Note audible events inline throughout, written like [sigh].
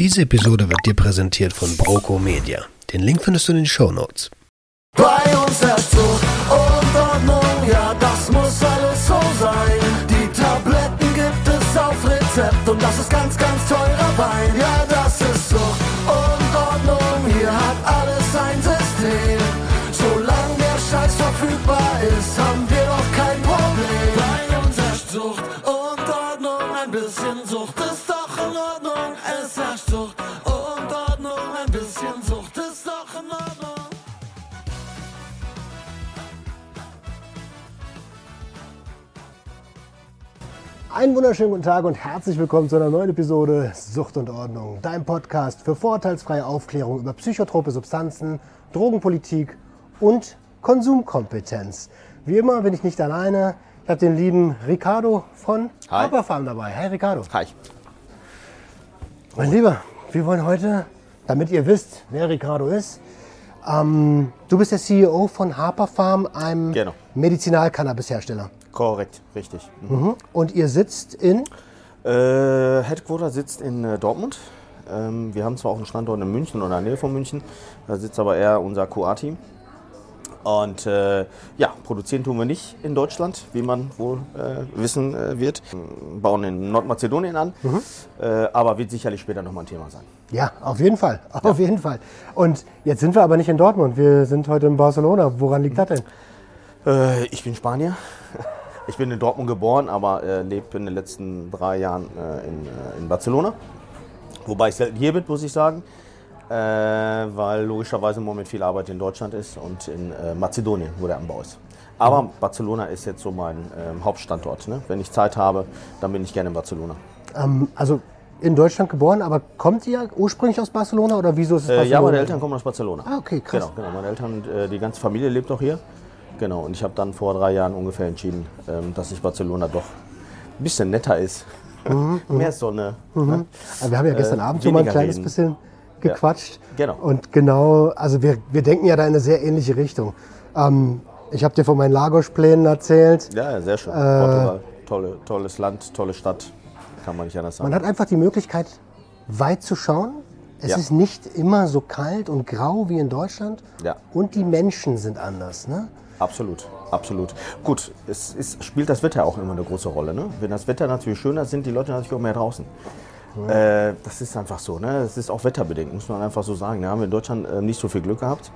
Diese Episode wird dir präsentiert von Broco Media. Den Link findest du in den Show Notes. Bei uns und Ordnung, ja, das muss alles so sein. Die Tabletten gibt es auf Rezept und das ist ganz, ganz teurer Wein. Ja, Einen wunderschönen guten Tag und herzlich willkommen zu einer neuen Episode Sucht und Ordnung, dein Podcast für vorurteilsfreie Aufklärung über psychotrope Substanzen, Drogenpolitik und Konsumkompetenz. Wie immer bin ich nicht alleine. Ich habe den lieben Ricardo von Hi. Dabei. Hi Ricardo. Hi. Mein Lieber, wir wollen heute, damit ihr wisst, wer Ricardo ist, ähm, du bist der CEO von Harper Farm, einem Genau. Medizinal-Cannabis-Hersteller. Korrekt, richtig. Mhm. Mhm. Und ihr sitzt in Äh, Headquarter sitzt in äh, Dortmund. Ähm, wir haben zwar auch einen Standort in München oder in der Nähe von München, da sitzt aber eher unser QA-Team. Und äh, ja, produzieren tun wir nicht in Deutschland, wie man wohl äh, wissen äh, wird. Ähm, Bauen in Nordmazedonien an, äh, aber wird sicherlich später nochmal ein Thema sein. Ja, auf jeden Fall. [laughs] Auf jeden Fall. Und jetzt sind wir aber nicht in Dortmund. Wir sind heute in Barcelona. Woran liegt das denn? Äh, ich bin Spanier. Ich bin in Dortmund geboren, aber äh, lebe in den letzten drei Jahren äh, in, äh, in Barcelona. Wobei ich selten hier bin, muss ich sagen. Äh, weil logischerweise im Moment viel Arbeit in Deutschland ist und in äh, Mazedonien, wo der Anbau ist. Aber Barcelona ist jetzt so mein ähm, Hauptstandort. Ne? Wenn ich Zeit habe, dann bin ich gerne in Barcelona. Ähm, also in Deutschland geboren, aber kommt ihr ursprünglich aus Barcelona oder wieso ist es Äh, Barcelona? ja, meine Eltern kommen aus Barcelona. Ah, okay, krass. Genau, genau. Meine Eltern, die ganze Familie lebt auch hier. Genau, und ich habe dann vor drei Jahren ungefähr entschieden, ähm, dass sich Barcelona doch ein bisschen netter ist. Mehr Sonne. Ne? Also wir haben ja gestern Äh, Abend schon mal ein kleines reden. bisschen gequatscht. Genau. Und genau, also wir, wir denken ja da in eine sehr ähnliche Richtung. Ähm, ich habe dir von meinen Lagos-Plänen erzählt. Ja, ja, sehr schön. Portugal, tolle, tolles Land, tolle Stadt. Kann man nicht anders sagen. Man hat einfach die Möglichkeit, weit zu schauen. Es Ja. ist nicht immer so kalt und grau wie in Deutschland. Ja. Und die Menschen sind anders. Ne? Absolut, absolut. Gut, es ist, spielt das Wetter auch immer eine große Rolle. Ne? Wenn das Wetter natürlich schöner ist, sind die Leute natürlich auch mehr draußen. Äh, das ist einfach so. Ne? Das ist auch wetterbedingt, muss man einfach so sagen. Da haben wir in Deutschland äh, nicht so viel Glück gehabt.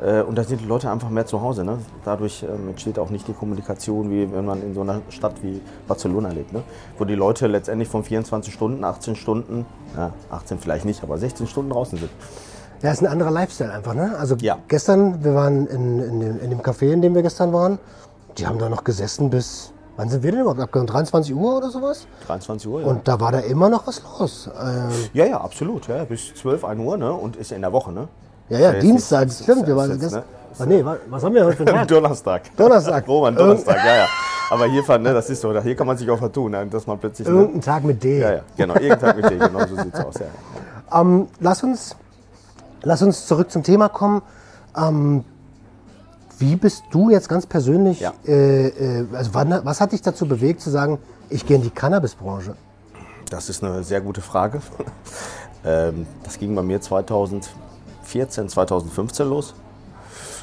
Äh, und da sind die Leute einfach mehr zu Hause. Ne? Dadurch ähm, entsteht auch nicht die Kommunikation, wie wenn man in so einer Stadt wie Barcelona lebt. Ne? Wo die Leute letztendlich von 24 Stunden, 18 Stunden, ja, 18 vielleicht nicht, aber 16 Stunden draußen sind. Ja, ist ein anderer Lifestyle einfach, ne? Also Ja. gestern, wir waren in, in, dem, in dem Café, in dem wir gestern waren, die haben da noch gesessen bis, wann sind wir denn überhaupt abgegangen? 23 Uhr oder sowas? 23 Uhr, ja. Und da war da immer noch was los. Ähm, Ja, ja, absolut. Ja, bis 12, 1 Uhr ne? und ist in der Woche. Ne? ja, ja, jetzt Dienstag, nicht- stimmt. Wir waren gestern, ne? Ah, nee, wa- was haben wir heute für einen [laughs] Tag? Donnerstag. Donnerstag. [laughs] Roman, Donnerstag, ja, ja. Aber hier, fand, ne, das ist so, hier kann man sich auch vertun, ne, dass man plötzlich. Ne? Irgendein Tag mit D. Ja, ja, genau, irgendein Tag mit dir, genau so sieht's aus. Ja. Ähm, lass, uns, lass uns zurück zum Thema kommen. Ähm, wie bist du jetzt ganz persönlich, Ja. äh, äh, also wann, was hat dich dazu bewegt zu sagen, ich gehe in die Cannabisbranche? Das ist eine sehr gute Frage. [laughs] ähm, das ging bei mir 2014, 2015 los.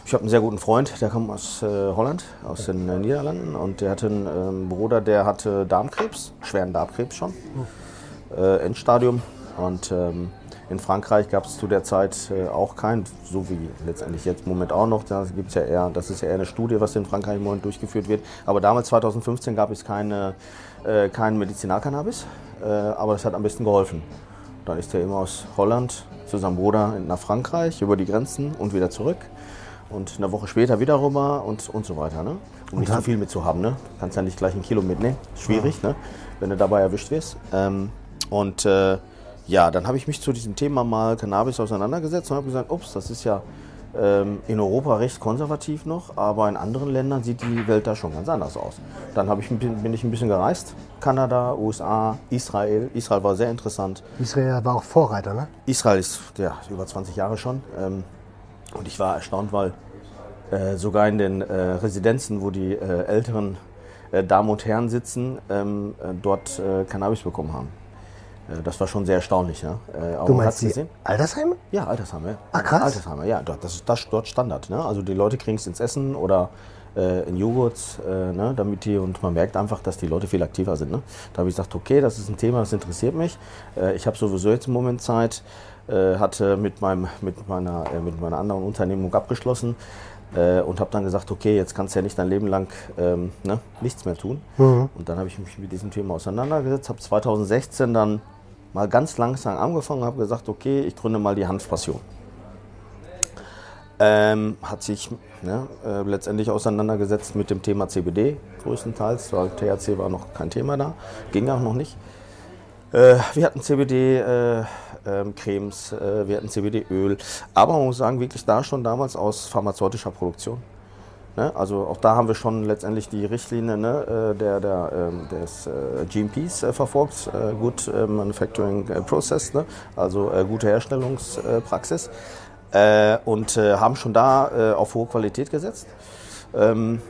Ich habe einen sehr guten Freund, der kommt aus äh, Holland, aus den äh, Niederlanden. Und der hatte einen ähm, Bruder, der hatte Darmkrebs, schweren Darmkrebs schon, äh, Endstadium. Und ähm, in Frankreich gab es zu der Zeit äh, auch keinen, so wie letztendlich jetzt im Moment auch noch. Da gibt's ja eher, das ist ja eher eine Studie, was in Frankreich im Moment durchgeführt wird. Aber damals, 2015, gab es keine, äh, keinen Medizinalcannabis. Äh, aber das hat am besten geholfen. Dann ist er immer aus Holland zu seinem Bruder nach Frankreich, über die Grenzen und wieder zurück. Und eine Woche später wieder rüber und, und so weiter. Ne? Um nicht zu viel mitzuhaben. Ne? Du kannst ja nicht gleich ein Kilo mitnehmen. Schwierig, ne? wenn du dabei erwischt wirst. Ähm, und äh, ja, dann habe ich mich zu diesem Thema mal Cannabis auseinandergesetzt und habe gesagt, ups, das ist ja ähm, in Europa recht konservativ noch, aber in anderen Ländern sieht die Welt da schon ganz anders aus. Dann habe ich, bin ich ein bisschen gereist. Kanada, USA, Israel. Israel war sehr interessant. Israel war auch Vorreiter, ne? Israel ist ja, über 20 Jahre schon. Ähm, und ich war erstaunt, weil äh, sogar in den äh, Residenzen, wo die äh, älteren äh, Damen und Herren sitzen, ähm, äh, dort äh, Cannabis bekommen haben. Äh, das war schon sehr erstaunlich. Ne? Äh, Du meinst die gesehen? Altersheime? Ja, Altersheime. Ah, krass. Altersheime, ja. Das ist das, dort Standard. Ne? Also die Leute kriegen es ins Essen oder äh, in Joghurt, äh, ne? damit die, und man merkt einfach, dass die Leute viel aktiver sind. Ne? Da habe ich gesagt, okay, das ist ein Thema, das interessiert mich. Äh, ich habe sowieso jetzt im Moment Zeit, hatte mit, meinem, mit, meiner, mit meiner anderen Unternehmung abgeschlossen äh, und habe dann gesagt, okay, jetzt kannst du ja nicht dein Leben lang ähm, ne? nichts mehr tun. Und dann habe ich mich mit diesem Thema auseinandergesetzt, habe 2016 dann mal ganz langsam angefangen, habe gesagt, okay, ich gründe mal die Hanfpassion. Ähm, hat sich ne, äh, letztendlich auseinandergesetzt mit dem Thema CBD größtenteils, weil THC war noch kein Thema da, ging auch noch nicht. Äh, wir hatten CBD-Cremes, äh, wir hatten CBD-Öl, aber man muss sagen, wirklich da schon damals aus pharmazeutischer Produktion. Ne? Also auch da haben wir schon letztendlich die Richtlinie ne, äh, der, der, ähm, des äh, GMPs äh, verfolgt, Good Manufacturing Process, ne? also gute Herstellungspraxis und haben schon da auf hohe Qualität gesetzt. Ähm,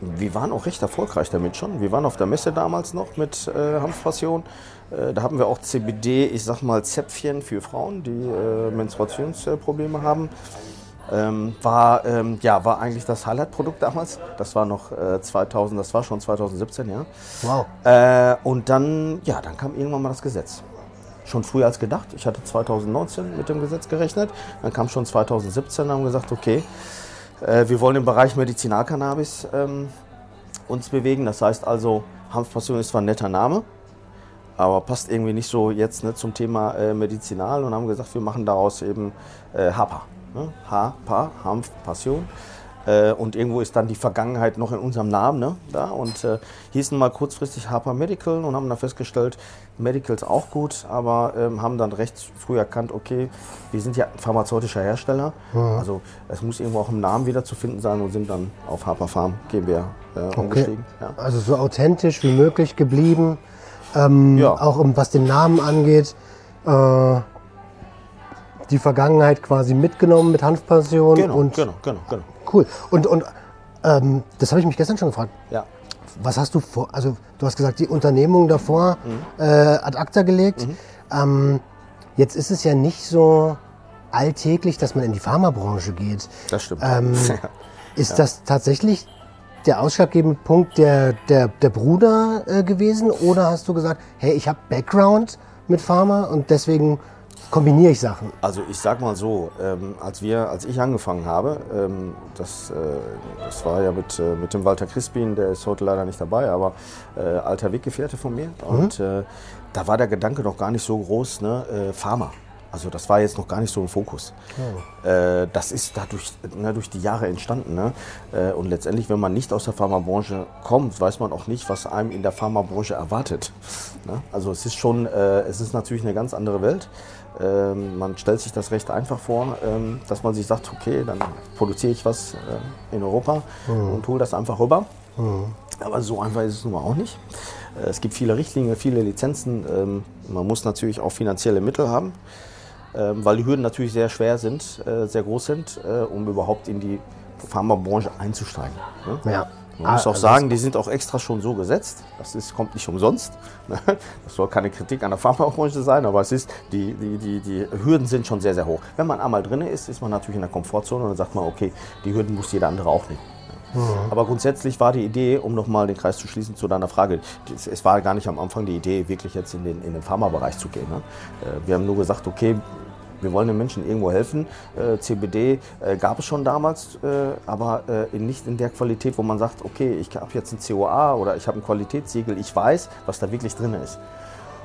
wir waren auch recht erfolgreich damit schon. Wir waren auf der Messe damals noch mit äh, Hanfpassion. Da haben wir auch CBD, ich sag mal Zäpfchen für Frauen, die äh, Menstruationsprobleme haben. Ähm, war, ähm, ja, war eigentlich das Highlight-Produkt damals. Das war noch äh, 2000, das war schon 2017, ja. Wow. Äh, und dann, ja, dann kam irgendwann mal das Gesetz. Schon früher als gedacht. Ich hatte 2019 mit dem Gesetz gerechnet. Dann kam schon 2017 und haben gesagt, okay, äh, wir wollen im Bereich Medizinalcannabis ähm, uns bewegen. Das heißt also, Hanfpassion ist zwar ein netter Name, aber passt irgendwie nicht so jetzt ne, zum Thema äh, Medizinal und haben gesagt, wir machen daraus eben äh, HAPA. Ne? HAPA, Hanf, Passion. Äh, und irgendwo ist dann die Vergangenheit noch in unserem Namen ne, da und äh, hießen mal kurzfristig HAPA Medical und haben dann festgestellt, Medicals auch gut, aber ähm, haben dann recht früh erkannt, okay, wir sind ja ein pharmazeutischer Hersteller, also es muss irgendwo auch im Namen wieder zu finden sein und sind dann auf HAPA Farm GmbH äh, umgestiegen. Ja. Also so authentisch wie möglich geblieben. Ähm, Ja. Auch um, was den Namen angeht. Äh, die Vergangenheit quasi mitgenommen mit Hanfpassion. Genau, und genau, genau, genau. Cool. Und, und ähm, das habe ich mich gestern schon gefragt. Ja. Was hast du vor? Also, du hast gesagt, die Unternehmung davor Mhm. äh, ad acta gelegt. Ähm, jetzt ist es ja nicht so alltäglich, dass man in die Pharmabranche geht. Das stimmt. Ähm, [laughs] Ist das tatsächlich der ausschlaggebende Punkt der, der, der Bruder äh, gewesen? Oder hast du gesagt, hey, ich habe Background mit Pharma und deswegen kombiniere ich Sachen? Also ich sag mal so, ähm, als wir, als ich angefangen habe, ähm, das, äh, das war ja mit, äh, mit dem Walter Crispin, der ist heute leider nicht dabei, aber äh, alter Weggefährte von mir. Und äh, da war der Gedanke noch gar nicht so groß, ne, äh, Pharma. Also das war jetzt noch gar nicht so im Fokus. Äh, das ist dadurch ne, durch die Jahre entstanden. Ne? Äh, und letztendlich, wenn man nicht aus der Pharmabranche kommt, weiß man auch nicht, was einem in der Pharmabranche erwartet. Ne? Also es ist schon, äh, es ist natürlich eine ganz andere Welt. Ähm, man stellt sich das recht einfach vor, ähm, dass man sich sagt, okay, dann produziere ich was äh, in Europa und hole das einfach rüber. Aber so einfach ist es nun mal auch nicht. Äh, Es gibt viele Richtlinien, viele Lizenzen. Ähm, Man muss natürlich auch finanzielle Mittel haben, ähm, weil die Hürden natürlich sehr schwer sind, äh, sehr groß sind, äh, um überhaupt in die Pharmabranche einzusteigen. ne? Ja. Man muss Ah, auch also sagen, die sind auch extra schon so gesetzt. Das ist, kommt nicht umsonst. [laughs] Das soll keine Kritik an der Pharmabranche sein, aber es ist, die, die, die, die Hürden sind schon sehr, sehr hoch. Wenn man einmal drin ist, ist man natürlich in der Komfortzone und dann sagt man, okay, die Hürden muss jeder andere auch nehmen. Aber grundsätzlich war die Idee, um nochmal den Kreis zu schließen zu deiner Frage, es- es war gar nicht am Anfang die Idee, wirklich jetzt in den, in den Pharmabereich zu gehen. Ne? Äh, Wir haben nur gesagt, okay, wir wollen den Menschen irgendwo helfen. Äh, CBD äh, gab es schon damals, äh, aber äh, in- nicht in der Qualität, wo man sagt, okay, ich habe jetzt ein COA oder ich habe ein Qualitätssiegel, ich weiß, was da wirklich drin ist.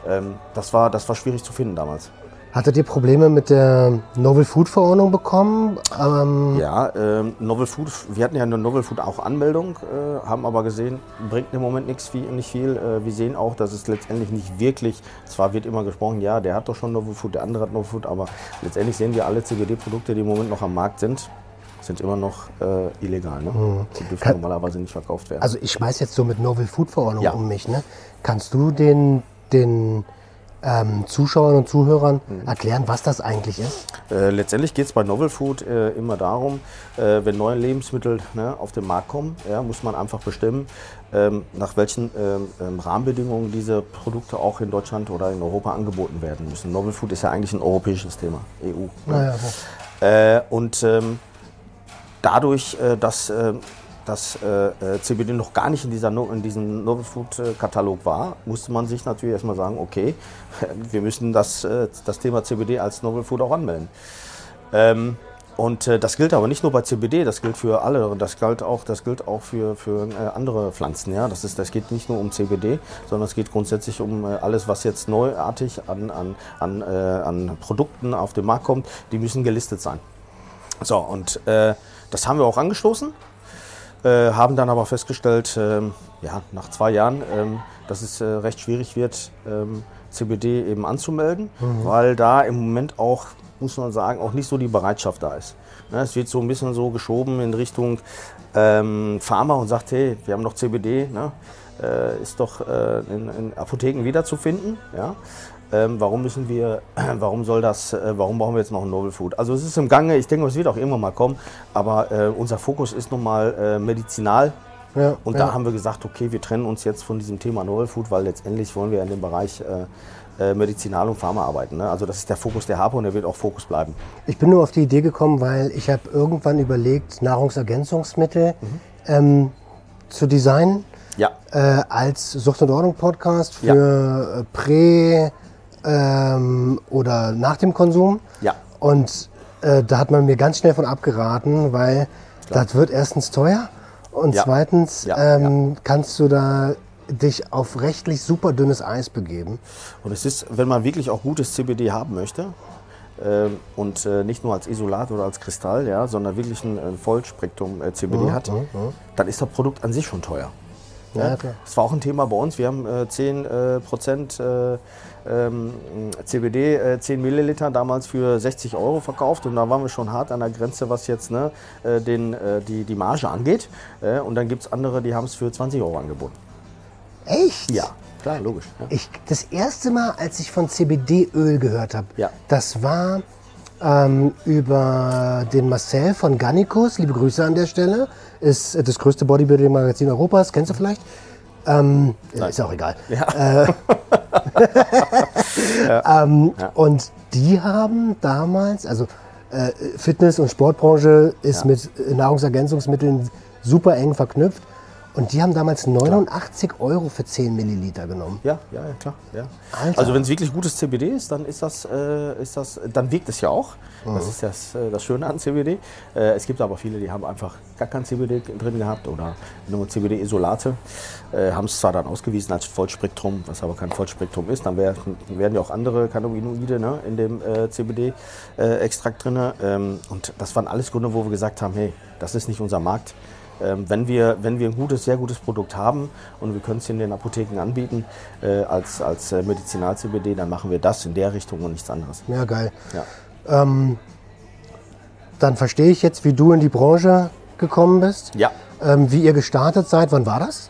Ähm, das, war, das war schwierig zu finden damals. Hattet ihr Probleme mit der Novel Food Verordnung bekommen? Ähm, Ja, ähm, Novel Food, wir hatten ja eine Novel Food auch Anmeldung, äh, haben aber gesehen, bringt im Moment nichts viel, nicht viel. Äh, wir sehen auch, dass es letztendlich nicht wirklich, zwar wird immer gesprochen, ja, der hat doch schon Novel Food, der andere hat Novel Food, aber letztendlich sehen wir alle CBD-Produkte, die im Moment noch am Markt sind, sind immer noch äh, illegal. Ne? Die dürfen Kann- normalerweise nicht verkauft werden. Also ich schmeiß jetzt so mit Novel Food Verordnung Ja. um mich. Ne? Kannst du den, den ähm, Zuschauern und Zuhörern erklären, was das eigentlich ist? Äh, letztendlich geht es bei Novel Food äh, immer darum, äh, wenn neue Lebensmittel ne, auf den Markt kommen, ja, muss man einfach bestimmen, ähm, nach welchen ähm, ähm, Rahmenbedingungen diese Produkte auch in Deutschland oder in Europa angeboten werden müssen. Novel Food ist ja eigentlich ein europäisches Thema, EU. ne? Naja, Äh, und ähm, dadurch, äh, dass äh, äh, CBD noch gar nicht in, dieser no in diesem Novel Food Katalog war, musste man sich natürlich erstmal sagen, okay, [laughs] wir müssen das, äh, das Thema CBD als Novel Food auch anmelden. Ähm, und äh, das gilt aber nicht nur bei CBD, das gilt für alle, das gilt auch, das gilt auch für, für äh, andere Pflanzen. Ja? Das, ist, das geht nicht nur um CBD, sondern es geht grundsätzlich um äh, alles, was jetzt neuartig an, an, an, äh, an Produkten auf den Markt kommt, die müssen gelistet sein. So, und äh, das haben wir auch angestoßen, haben dann aber festgestellt, ähm, ja, nach zwei Jahren, ähm, dass es äh, recht schwierig wird, ähm, CBD eben anzumelden, weil da im Moment auch, muss man sagen, auch nicht so die Bereitschaft da ist. Ne, es wird so ein bisschen so geschoben in Richtung Pharma und sagt, hey, wir haben noch CBD, ne? äh, ist doch äh, in, in Apotheken wiederzufinden. Ja? Ähm, warum müssen wir, [clears throat] warum soll das, äh, warum brauchen wir jetzt noch ein Novel Food? Also es ist im Gange, ich denke, es wird auch irgendwann mal kommen, aber äh, unser Fokus ist nun mal äh, medizinal. Ja, Und ja. da haben wir gesagt, okay, wir trennen uns jetzt von diesem Thema Novel Food, weil letztendlich wollen wir in dem Bereich äh, äh, Medizinal und Pharma arbeiten. Ne? Also das ist der Fokus der Harpe und der wird auch Fokus bleiben. Ich bin nur auf die Idee gekommen, weil ich habe irgendwann überlegt, Nahrungsergänzungsmittel Mhm. ähm, zu designen Ja, äh, als Sucht und Ordnung Podcast für äh, Prä ähm, oder nach dem Konsum. ja. Und äh, da hat man mir ganz schnell von abgeraten, weil das wird erstens teuer und Ja. zweitens Ja, ähm, kannst du da dich auf rechtlich super dünnes Eis begeben. Und es ist, wenn man wirklich auch gutes CBD haben möchte ähm, und äh, nicht nur als Isolat oder als Kristall, ja, sondern wirklich ein, ein Vollspektrum äh, CBD hat, dann ist das Produkt an sich schon teuer. Ja, klar. Das war auch ein Thema bei uns. Wir haben äh, 10 äh, Prozent äh, ähm, CBD, äh, 10 Milliliter damals für 60 Euro verkauft und da waren wir schon hart an der Grenze, was jetzt ne, äh, den, äh, die, die Marge angeht. Äh, und dann gibt es andere, die haben es für 20 Euro angeboten. Echt? Ja, klar, logisch. Ja. Ich, das erste Mal, als ich von CBD-Öl gehört habe, Ja. das war ähm, über den Marcel von Gannikus. Liebe Grüße an der Stelle. Ist äh, das größte Bodybuilding-Magazin Europas. Kennst du vielleicht? Ähm, ist auch egal. Äh, [laughs] [laughs] ähm, Und die haben damals, also äh, Fitness- und Sportbranche ist mit Nahrungsergänzungsmitteln super eng verknüpft. Und die haben damals 89 Euro für 10 Milliliter genommen. Ja, ja, ja, klar. Ja. Also wenn es wirklich gutes CBD ist, dann ist das, äh, ist das, dann wirkt es ja auch. Das ist das, äh, das Schöne an CBD. Äh, es gibt aber viele, die haben einfach gar kein CBD drin gehabt oder nur CBD-Isolate. Äh, haben es zwar dann ausgewiesen als Vollspektrum, was aber kein Vollspektrum ist. Dann wär, werden ja auch andere Cannabinoide ne, in dem äh, CBD-Extrakt drin. Ähm, und das waren alles Gründe, wo wir gesagt haben, hey, das ist nicht unser Markt. Ähm, wenn, wir, wenn wir ein gutes, sehr gutes Produkt haben und wir können es in den Apotheken anbieten äh, als, als äh, Medizinal-CBD, dann machen wir das in der Richtung und nichts anderes. Ja, geil. Ja. Dann verstehe ich jetzt, wie du in die Branche gekommen bist. Ja. Ähm, wie ihr gestartet seid. Wann war das?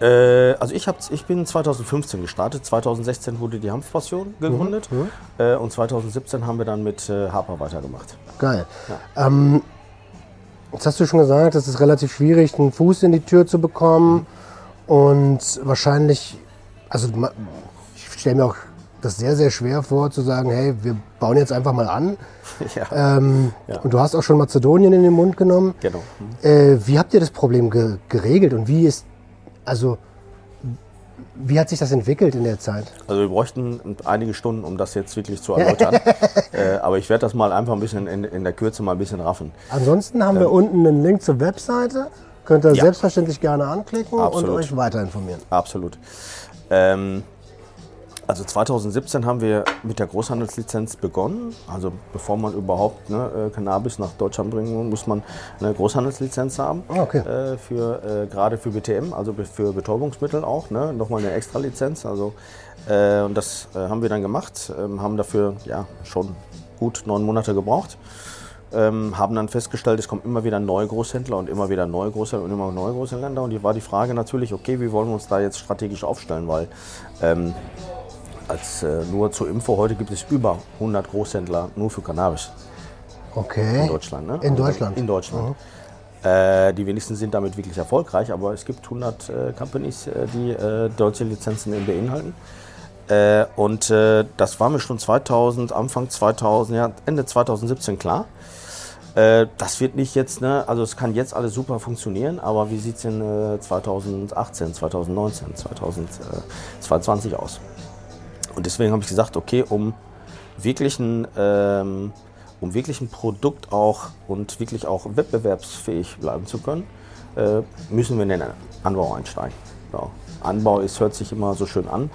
Äh, also ich, hab's, ich bin 2015 gestartet, 2016 wurde die Hanfpassion gegründet äh, und 2017 haben wir dann mit äh, Harper weitergemacht. Geil. Ähm, jetzt hast du schon gesagt, es ist relativ schwierig, einen Fuß in die Tür zu bekommen. Und wahrscheinlich, also ich stelle mir auch das sehr, sehr schwer vor, zu sagen, hey, wir bauen jetzt einfach mal an. [laughs] ja, Ähm, Ja. Und du hast auch schon Mazedonien in den Mund genommen. genau. Äh, wie habt ihr das Problem ge geregelt und wie ist, also, wie hat sich das entwickelt in der Zeit? Also wir bräuchten einige Stunden, um das jetzt wirklich zu [laughs] erläutern. äh, aber ich werde das mal einfach ein bisschen in, in der Kürze mal ein bisschen raffen. Ansonsten haben wir unten einen Link zur Webseite. Könnt ihr Ja. selbstverständlich gerne anklicken Absolut. und euch weiter informieren. Absolut. Ähm, also 2017 haben wir mit der Großhandelslizenz begonnen. Also bevor man überhaupt ne, äh, Cannabis nach Deutschland bringen muss, muss man eine Großhandelslizenz haben. Ah, okay. Äh, für, äh, gerade für BTM, also für Betäubungsmittel auch. Ne, Nochmal eine extra Lizenz. Also, äh, und das äh, haben wir dann gemacht. Ähm, haben dafür ja, schon gut neun Monate gebraucht. Ähm, haben dann festgestellt, es kommen immer wieder neue Großhändler und immer wieder neue Großhändler und immer neue Großhändler. Und die war die Frage natürlich, okay, wie wollen wir uns da jetzt strategisch aufstellen? Weil ähm, als äh, nur zur Info, heute gibt es über 100 Großhändler nur für Cannabis Okay. in Deutschland. Ne? In Deutschland? In Deutschland. Äh, die wenigsten sind damit wirklich erfolgreich, aber es gibt 100 äh, Companies, äh, die äh, deutsche Lizenzen beinhalten. Äh, und das war mir schon 2000, Anfang 2000, ja, Ende 2017 klar. Das wird nicht jetzt, ne, also es kann jetzt alles super funktionieren, aber wie sieht es in äh, 2018, 2019, 2022 aus? Und deswegen habe ich gesagt, okay, um wirklich ein, ähm, um wirklich ein Produkt auch und wirklich auch wettbewerbsfähig bleiben zu können, äh, müssen wir in den Anbau einsteigen. Ja. Anbau ist, hört sich immer so schön an,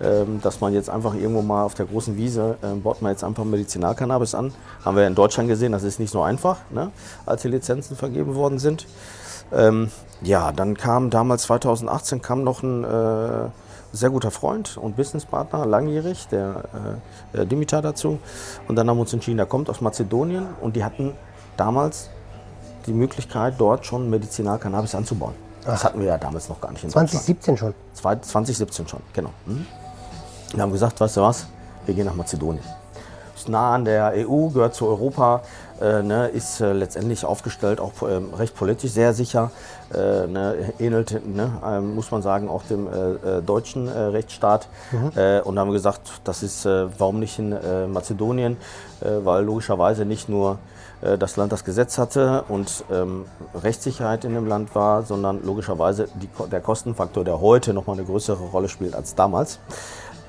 ähm, dass man jetzt einfach irgendwo mal auf der großen Wiese, äh, baut man jetzt einfach Medizinalcannabis an. Haben wir in Deutschland gesehen, das ist nicht so einfach, ne, als die Lizenzen vergeben worden sind. Ähm, ja, dann kam damals 2018 kam noch ein äh, sehr guter Freund und Businesspartner, langjährig, der äh, äh, Dimitar dazu. Und dann haben wir uns entschieden, der kommt aus Mazedonien und die hatten damals die Möglichkeit, dort schon Medizinalcannabis anzubauen. Das hatten wir ja damals noch gar nicht in Deutschland. 2017 schon. Zwei- 2017 schon, genau. Mhm. Wir haben gesagt, weißt du was, wir gehen nach Mazedonien. Ist nah an der EU, gehört zu Europa, äh, ne, ist äh, letztendlich aufgestellt, auch ähm, recht politisch sehr sicher, äh, ne, ähnelt, ne, ähm, muss man sagen, auch dem äh, äh, deutschen äh, Rechtsstaat. Äh, und da haben wir gesagt, das ist, äh, warum nicht in äh, Mazedonien, äh, weil logischerweise nicht nur äh, das Land das Gesetz hatte und ähm, Rechtssicherheit in dem Land war, sondern logischerweise die, der Kostenfaktor, der heute noch mal eine größere Rolle spielt als damals,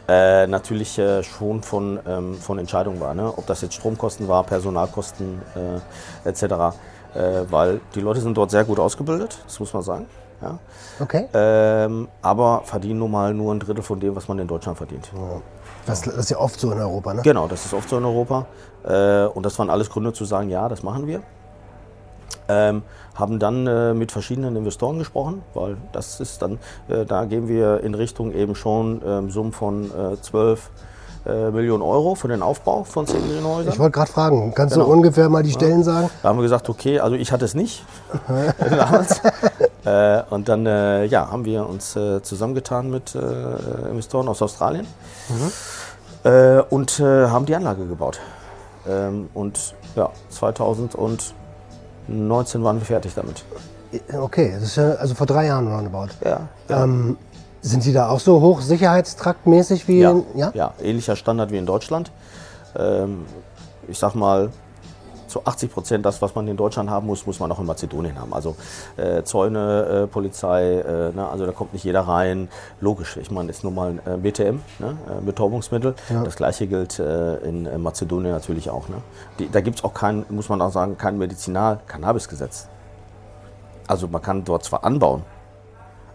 äh, natürlich äh, schon von, ähm, von Entscheidung war. Ne? Ob das jetzt Stromkosten war, Personalkosten äh, etc. Äh, weil die Leute sind dort sehr gut ausgebildet, das muss man sagen. Ja? Okay. Ähm, aber verdienen nun mal nur ein Drittel von dem, was man in Deutschland verdient. Das, das ist ja oft so in Europa, ne? Genau, das ist oft so in Europa. Äh, und das waren alles Gründe zu sagen, ja, das machen wir. Ähm, haben dann äh, mit verschiedenen Investoren gesprochen, weil das ist dann, äh, da gehen wir in Richtung eben schon ähm, Summen von äh, 12 äh, Millionen Euro für den Aufbau von 10 Millionenhäusern. Ich wollte gerade fragen, kannst Genau. du ungefähr mal die Stellen sagen? Da haben wir gesagt, okay, also ich hatte es nicht [laughs] damals. äh, und dann äh, ja, haben wir uns zusammengetan mit Investoren aus Australien äh, und haben die Anlage gebaut. Ähm, und ja, 2019 waren wir fertig damit. Okay, das ist ja also vor drei Jahren roundabout. Ja, ja. Ähm, sind Sie da auch so hochsicherheitstraktmäßig wie ja, in, ja? ja, ähnlicher Standard wie in Deutschland. Ähm, ich sag mal, zu 80 Prozent das, was man in Deutschland haben muss, muss man auch in Mazedonien haben. Also äh, Zäune, äh, Polizei, äh, ne, also da kommt nicht jeder rein. Logisch, ich meine, ist nun mal ein äh, BTM, ne, äh, Betäubungsmittel. Das gleiche gilt äh, in Mazedonien natürlich auch. Ne. Die, da gibt es auch kein, muss man auch sagen, kein Medizinal-Cannabis-Gesetz. Also man kann dort zwar anbauen,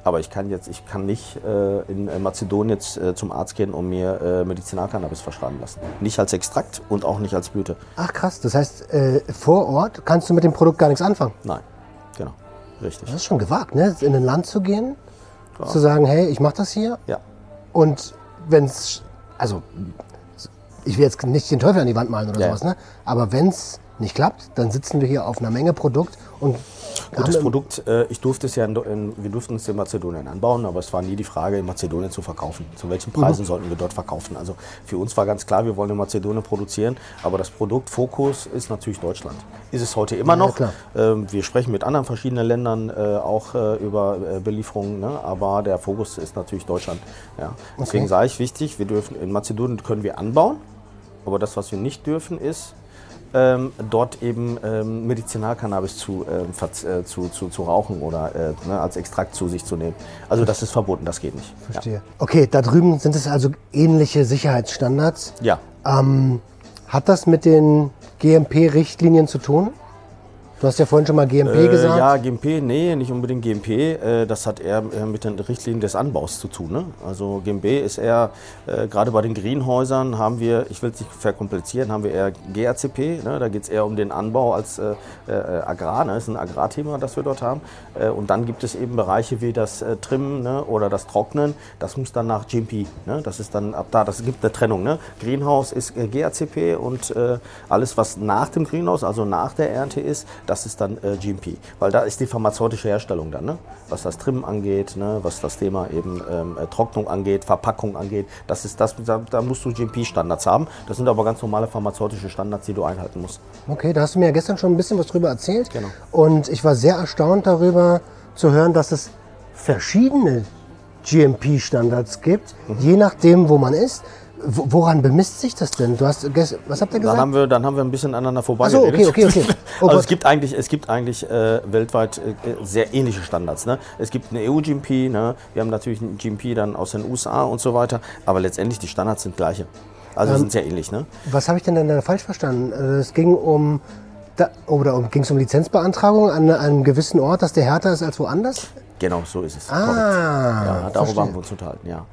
aber ich kann jetzt, ich kann nicht äh, in äh, Mazedonien jetzt äh, zum Arzt gehen und mir äh, Medizinalcannabis verschreiben lassen. Nicht als Extrakt und auch nicht als Blüte. Ach krass, das heißt, äh, vor Ort kannst du mit dem Produkt gar nichts anfangen. Nein, genau, richtig. Das ist schon gewagt, ne? In ein Land zu gehen, zu sagen, hey, ich mache das hier Ja, und wenn es, also ich will jetzt nicht den Teufel an die Wand malen oder Ja. sowas, ne? Aber wenn es nicht klappt, dann sitzen wir hier auf einer Menge Produkt und gutes Produkt. Äh, ich durfte es ja, in, wir durften es in Mazedonien anbauen, aber es war nie die Frage, in Mazedonien zu verkaufen. Zu welchen Preisen sollten wir dort verkaufen? Also für uns war ganz klar, wir wollen in Mazedonien produzieren, aber das Produktfokus ist natürlich Deutschland. Ist es heute immer noch. klar. Ähm, wir sprechen mit anderen verschiedenen Ländern äh, auch äh, über Belieferungen, ne? aber der Fokus ist natürlich Deutschland. Ja. Deswegen Okay. sage ich wichtig, wir dürfen in Mazedonien können wir anbauen, aber das, was wir nicht dürfen, ist ähm, dort eben ähm, Medizinalcannabis zu, ähm, äh, zu, zu, zu rauchen oder äh, ne, als Extrakt zu sich zu nehmen. Also das ist verboten, das geht nicht. Verstehe. Okay, da drüben sind es also ähnliche Sicherheitsstandards. Ja. Ähm, hat das mit den GMP-Richtlinien zu tun? Du hast ja vorhin schon mal GMP Äh, gesagt. ja, GMP, nee, nicht unbedingt GMP. Äh, das hat eher äh, mit den Richtlinien des Anbaus zu tun. Ne? Also GMP ist eher, äh, gerade bei den Greenhäusern haben wir, ich will es nicht verkomplizieren, haben wir eher GRCP. Ne? Da geht es eher um den Anbau als äh, äh, Agrar. Ne? Das ist ein Agrarthema, das wir dort haben. Und dann gibt es eben Bereiche wie das Trimmen ne? oder das Trocknen. Das muss dann nach GMP. Ne? Das ist dann ab da, das gibt eine Trennung. Ne? Greenhouse ist GRCP und alles, was nach dem Greenhouse, also nach der Ernte ist, das das ist dann äh, GMP. Weil da ist die pharmazeutische Herstellung dann, ne? was das Trimmen angeht, ne? was das Thema eben ähm, äh, Trocknung angeht, Verpackung angeht. Das ist das, da, da musst du GMP-Standards haben. Das sind aber ganz normale pharmazeutische Standards, die du einhalten musst. Okay, da hast du mir ja gestern schon ein bisschen was drüber erzählt. Genau. Und ich war sehr erstaunt darüber zu hören, dass es verschiedene GMP-Standards gibt, Mhm. je nachdem, wo man ist. Wo- Woran bemisst sich das denn? Du hast, was habt ihr Dann gesagt? haben, wir, dann haben wir ein bisschen aneinander Ach so, okay, okay, okay. [laughs] Oh also es gibt eigentlich, es gibt eigentlich äh, weltweit äh, sehr ähnliche Standards. Ne? Es gibt eine EU-GMP, ne? wir haben natürlich einen GMP dann aus den USA und so weiter, aber letztendlich die Standards sind gleiche. Also Ähm, sind sehr ähnlich. Ne? Was habe ich denn da falsch verstanden? Äh, Es ging um, da, oder um, ging es um Lizenzbeantragung an einem gewissen Ort, dass der härter ist als woanders? Genau, so ist es. Ah. Ja, darüber haben wir uns unterhalten, ja.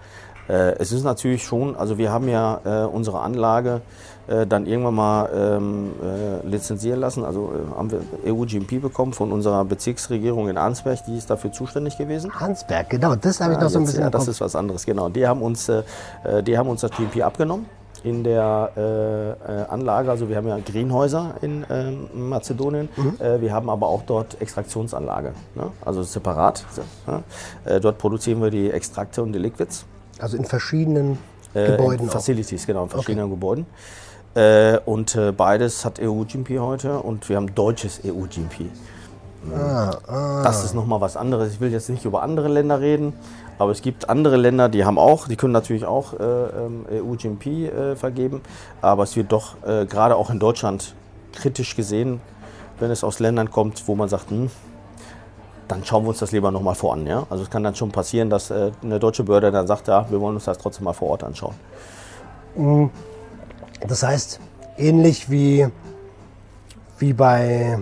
Äh, es ist natürlich schon, also wir haben ja äh, unsere Anlage äh, dann irgendwann mal ähm, äh, lizenzieren lassen. Also äh, haben wir EU-GMP bekommen von unserer Bezirksregierung in Arnsberg, die ist dafür zuständig gewesen. Hansberg, genau, das habe ich noch so ein bisschen ja, das ist was anderes, genau. Die haben uns, äh, die haben uns das GMP abgenommen in der äh, Anlage. Also wir haben ja Greenhäuser in ähm, Mazedonien. Mhm. Äh, wir haben aber auch dort Extraktionsanlage, ne? also separat. So, ne? äh, dort produzieren wir die Extrakte und die Liquids. Also in verschiedenen Äh, Gebäuden in auch. Facilities, genau, in verschiedenen Gebäuden. Äh, und äh, beides hat EU-GMP heute und wir haben deutsches EU-GMP. Ah, Das ist nochmal was anderes. Ich will jetzt nicht über andere Länder reden, aber es gibt andere Länder, die haben auch, die können natürlich auch äh, ähm, EU-GMP äh, vergeben, aber es wird doch äh, gerade auch in Deutschland kritisch gesehen, wenn es aus Ländern kommt, wo man sagt, hm, dann schauen wir uns das lieber nochmal vor an. Ja? Also es kann dann schon passieren, dass äh, eine deutsche Behörde dann sagt, ja, wir wollen uns das trotzdem mal vor Ort anschauen. Das heißt, ähnlich wie, wie bei,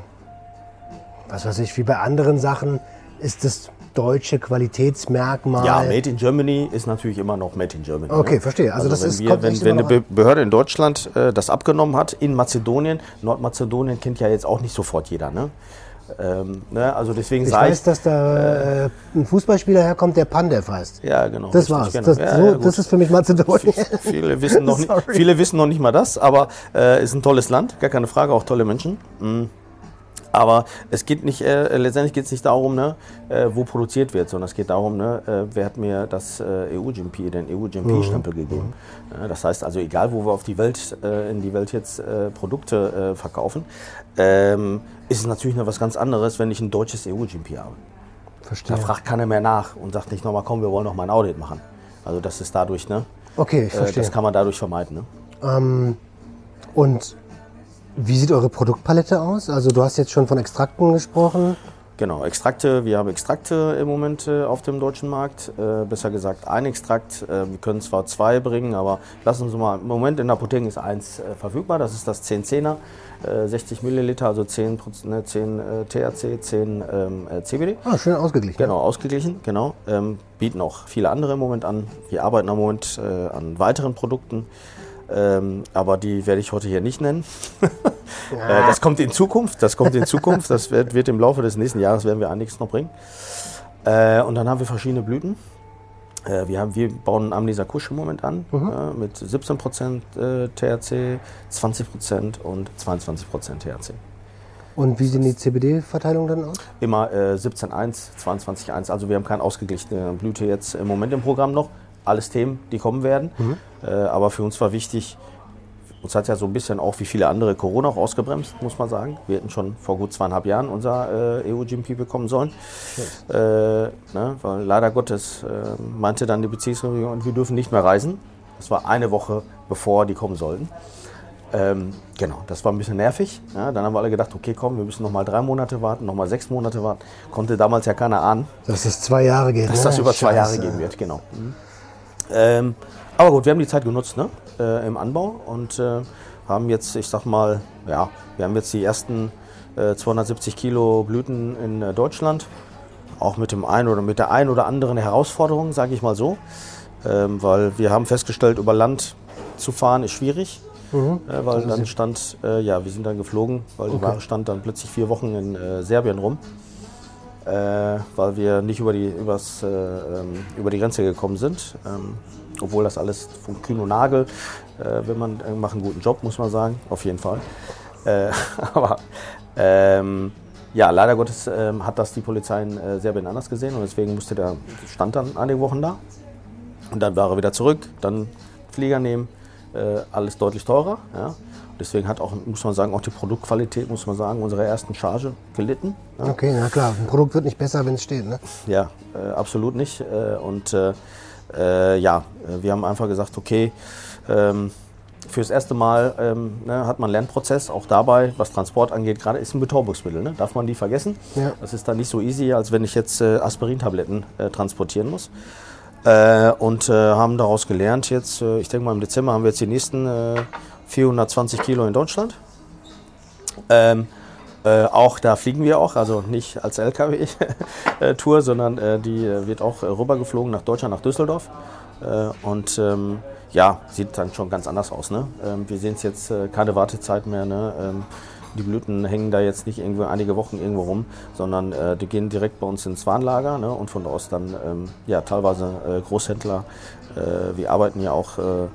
was weiß ich, wie bei anderen Sachen ist das deutsche Qualitätsmerkmal. Ja, Made in Germany ist natürlich immer noch Made in Germany. Okay, ne? verstehe. Also das wenn ist- wir, wenn, wenn eine Be Behörde in Deutschland äh, das abgenommen hat, in Mazedonien, Nordmazedonien kennt ja jetzt auch nicht sofort jeder. Ne? Ähm, ne? Also deswegen ich weiß, dass da äh, ein Fußballspieler herkommt, der Pandev heißt. ja, genau. Das richtig, war's. Genau. Das, ja, so, ja, das ist für mich Mazedonien. viele, wissen noch [laughs] nicht, viele wissen noch nicht mal das, aber äh, ist ein tolles Land, gar keine Frage, auch tolle Menschen. Mm. Aber es geht nicht, äh, letztendlich geht es nicht darum, ne, äh, wo produziert wird, sondern es geht darum, ne, äh, wer hat mir das äh, EU-GMP, den EU-GMP-Stempel gegeben. Äh, das heißt also, egal wo wir auf die Welt, äh, in die Welt jetzt äh, Produkte verkaufen, ähm, ist es natürlich noch was ganz anderes, wenn ich ein deutsches EU-GMP habe. Verstehe. Da fragt keiner mehr nach und sagt nicht nochmal, komm, wir wollen noch mal ein Audit machen. Also das ist dadurch, ne? Okay, ich verstehe. das kann man dadurch vermeiden. Ne? Ähm, und wie sieht eure Produktpalette aus? Also du hast jetzt schon von Extrakten gesprochen. Genau, Extrakte, wir haben Extrakte im Moment äh, auf dem deutschen Markt. Äh, besser gesagt ein Extrakt. Äh, wir können zwar zwei bringen, aber lassen uns mal, im Moment in der Apotheke ist eins äh, verfügbar. Das ist das 1010er, äh, 60 Milliliter, also 10, Proz- ne, 10 äh, THC, 10 ähm, äh, CBD. Ah, schön ausgeglichen. Genau, ausgeglichen, genau. Ähm, bieten auch viele andere im Moment an. Wir arbeiten im Moment äh, an weiteren Produkten. Ähm, aber die werde ich heute hier nicht nennen. [laughs] äh, das kommt in Zukunft. Das kommt in Zukunft. Das wird, wird im Laufe des nächsten Jahres werden wir einiges noch bringen. Äh, und dann haben wir verschiedene Blüten. Äh, wir, haben, wir bauen Amnesa Kusch im Moment an äh, mit 17% äh, THC, 20% und 22% THC. Und wie sieht die CBD-Verteilung dann aus? Immer äh, 17.1, 22.1. Also wir haben keine ausgeglichene Blüte jetzt im Moment im Programm noch. Alles Themen, die kommen werden. Äh, aber für uns war wichtig, uns hat ja so ein bisschen auch wie viele andere Corona auch ausgebremst, muss man sagen. Wir hätten schon vor gut zweieinhalb Jahren unser äh, EU-GMP bekommen sollen. Äh, ne, weil leider Gottes äh, meinte dann die Bezirksregierung, wir dürfen nicht mehr reisen. Das war eine Woche bevor die kommen sollten. Ähm, genau, das war ein bisschen nervig. Ja, dann haben wir alle gedacht, okay, komm, wir müssen noch mal drei Monate warten, noch mal sechs Monate warten. Konnte damals ja keiner ahnen, Dass es zwei Jahre geht. dass ne? das über zwei Jahre Scheiße. gehen wird. Genau. Ähm, aber gut, wir haben die Zeit genutzt ne? äh, im Anbau und äh, haben jetzt, ich sag mal, ja, wir haben jetzt die ersten äh, 270 Kilo Blüten in äh, Deutschland. Auch mit dem einen oder mit der einen oder anderen Herausforderung, sage ich mal so. Ähm, weil wir haben festgestellt, über Land zu fahren ist schwierig. Äh, weil dann stand, äh, ja, wir sind dann geflogen, weil die Ware stand dann plötzlich vier Wochen in äh, Serbien rum, weil wir nicht über die, übers, äh, ähm, über die Grenze gekommen sind. Ähm, obwohl das alles von Kühn und Nagel, äh, wenn man äh, macht einen guten Job, muss man sagen, auf jeden Fall. Äh, [laughs] aber ähm, ja, leider Gottes ähm, hat das die Polizei in äh, Serbien anders gesehen und deswegen musste der stand dann einige Wochen da. Und dann war er wieder zurück, dann Flieger nehmen, äh, alles deutlich teurer. Ja. Deswegen hat auch, muss man sagen, auch die Produktqualität, muss man sagen, unserer ersten Charge gelitten. Ja. Okay, na klar, ein Produkt wird nicht besser, wenn es steht, ne? Ja, äh, absolut nicht. Äh, und äh, äh, ja, wir haben einfach gesagt, okay, ähm, fürs erste Mal ähm, ne, hat man einen Lernprozess, auch dabei, was Transport angeht, gerade ist ein Betäubungsmittel, ne? darf man die vergessen. Ja. Das ist dann nicht so easy, als wenn ich jetzt äh, Aspirintabletten äh, transportieren muss. Äh, und äh, haben daraus gelernt, jetzt, äh, ich denke mal im Dezember haben wir jetzt die nächsten 420 Kilo in Deutschland. Ähm, äh, auch da fliegen wir auch, also nicht als LKW-Tour, [laughs] sondern äh, die äh, wird auch äh, rübergeflogen nach Deutschland, nach Düsseldorf. Äh, und ähm, ja, sieht dann schon ganz anders aus. Ne? Ähm, wir sehen es jetzt äh, keine Wartezeit mehr. Ne? Ähm, die Blüten hängen da jetzt nicht irgendwo einige Wochen irgendwo rum, sondern äh, die gehen direkt bei uns ins Warnlager ne? und von da aus dann ähm, ja, teilweise äh, Großhändler. Äh, wir arbeiten ja auch äh,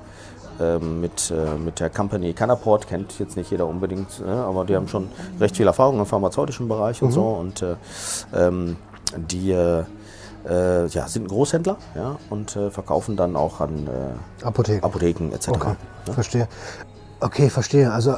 mit, äh, mit der Company Canaport, kennt jetzt nicht jeder unbedingt, ne? aber die haben schon recht viel Erfahrung im pharmazeutischen Bereich und so und äh, ähm, die äh, äh, ja, sind ein Großhändler ja, und äh, verkaufen dann auch an äh, Apotheken. Apotheken etc. Okay, Ne? verstehe. Okay, verstehe. Also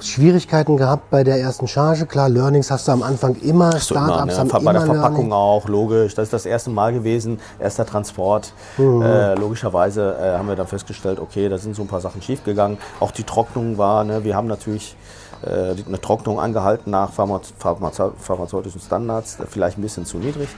Schwierigkeiten gehabt bei der ersten Charge. Klar, Learnings hast du am Anfang immer. So immer, Startups ne? haben Bei immer der Verpackung Learning. auch, logisch. Das ist das erste Mal gewesen, erster Transport. Mhm. Äh, logischerweise äh, haben wir dann festgestellt, okay, da sind so ein paar Sachen schiefgegangen. Auch die Trocknung war, ne? wir haben natürlich äh, eine Trocknung angehalten nach Pharma Pharmaze pharmazeutischen Standards, vielleicht ein bisschen zu niedrig.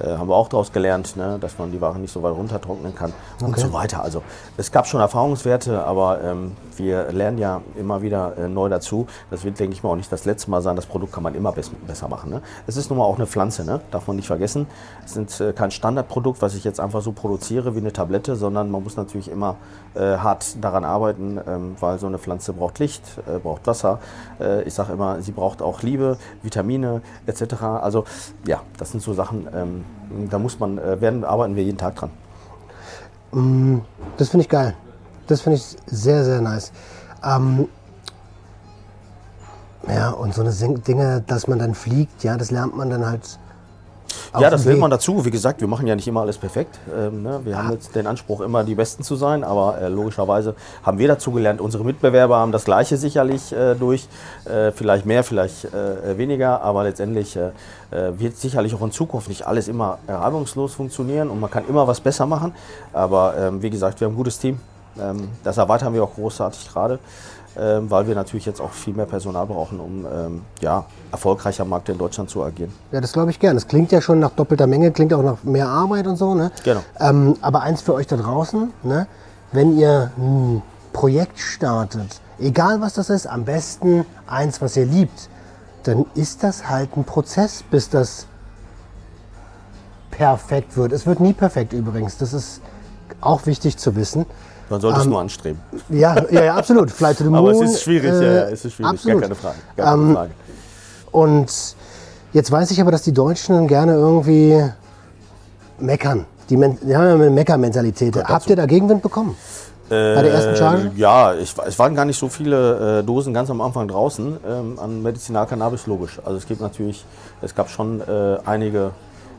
Äh, haben wir auch daraus gelernt, ne? dass man die Ware nicht so weit runtertrocknen kann und Okay. so weiter. Also es gab schon Erfahrungswerte, aber ähm, wir lernen ja immer wieder äh, neu dazu. Das wird, denke ich mal, auch nicht das letzte Mal sein. Das Produkt kann man immer bess besser machen. Ne? Es ist nun mal auch eine Pflanze, ne? darf man nicht vergessen. Es ist äh, kein Standardprodukt, was ich jetzt einfach so produziere wie eine Tablette, sondern man muss natürlich immer äh, hart daran arbeiten, ähm, weil so eine Pflanze braucht Licht, äh, braucht Wasser. Ich sage immer, sie braucht auch Liebe, Vitamine etc. Also ja, das sind so Sachen, ähm, da muss man, äh, werden, arbeiten wir jeden Tag dran. Das finde ich geil. Das finde ich sehr, sehr nice. Ähm, ja, und so eine Dinge, dass man dann fliegt, ja, das lernt man dann halt. Ja, das lernt man dazu. Wie gesagt, wir machen ja nicht immer alles perfekt. Ähm, ne? Wir haben jetzt den Anspruch, immer die Besten zu sein, aber äh, logischerweise haben wir dazu gelernt. Unsere Mitbewerber haben das Gleiche sicherlich äh, durch. Äh, vielleicht mehr, vielleicht äh, weniger, aber letztendlich äh, äh, wird sicherlich auch in Zukunft nicht alles immer reibungslos funktionieren und man kann immer was besser machen. Aber ähm, wie gesagt, wir haben ein gutes Team. Ähm, das erweitern wir auch großartig gerade. Ähm, weil wir natürlich jetzt auch viel mehr Personal brauchen, um ähm, ja, erfolgreicher am Markt in Deutschland zu agieren. Ja, das glaube ich gern. Das klingt ja schon nach doppelter Menge, klingt auch nach mehr Arbeit und so. Ne? Genau. Ähm, aber eins für euch da draußen, ne? wenn ihr ein Projekt startet, egal was das ist, am besten eins, was ihr liebt, dann ist das halt ein Prozess, bis das perfekt wird. Es wird nie perfekt übrigens. Das ist auch wichtig zu wissen. Man sollte es nur anstreben. Ja, ja, ja absolut. Fly to the [laughs] Aber moon, es ist schwierig, äh, ja, ja, es ist schwierig, absolut. gar keine Frage. Gar keine Ähm, Frage. Und jetzt weiß ich aber, dass die Deutschen gerne irgendwie meckern. Die, Men die haben ja eine Mecker-Mentalität. Habt ihr da Gegenwind bekommen? Bei der ersten Charge? Äh, Ja, ich, es waren gar nicht so viele äh, Dosen ganz am Anfang draußen ähm, an Medizinalcannabis, logisch. Also es gibt natürlich, es gab schon äh, einige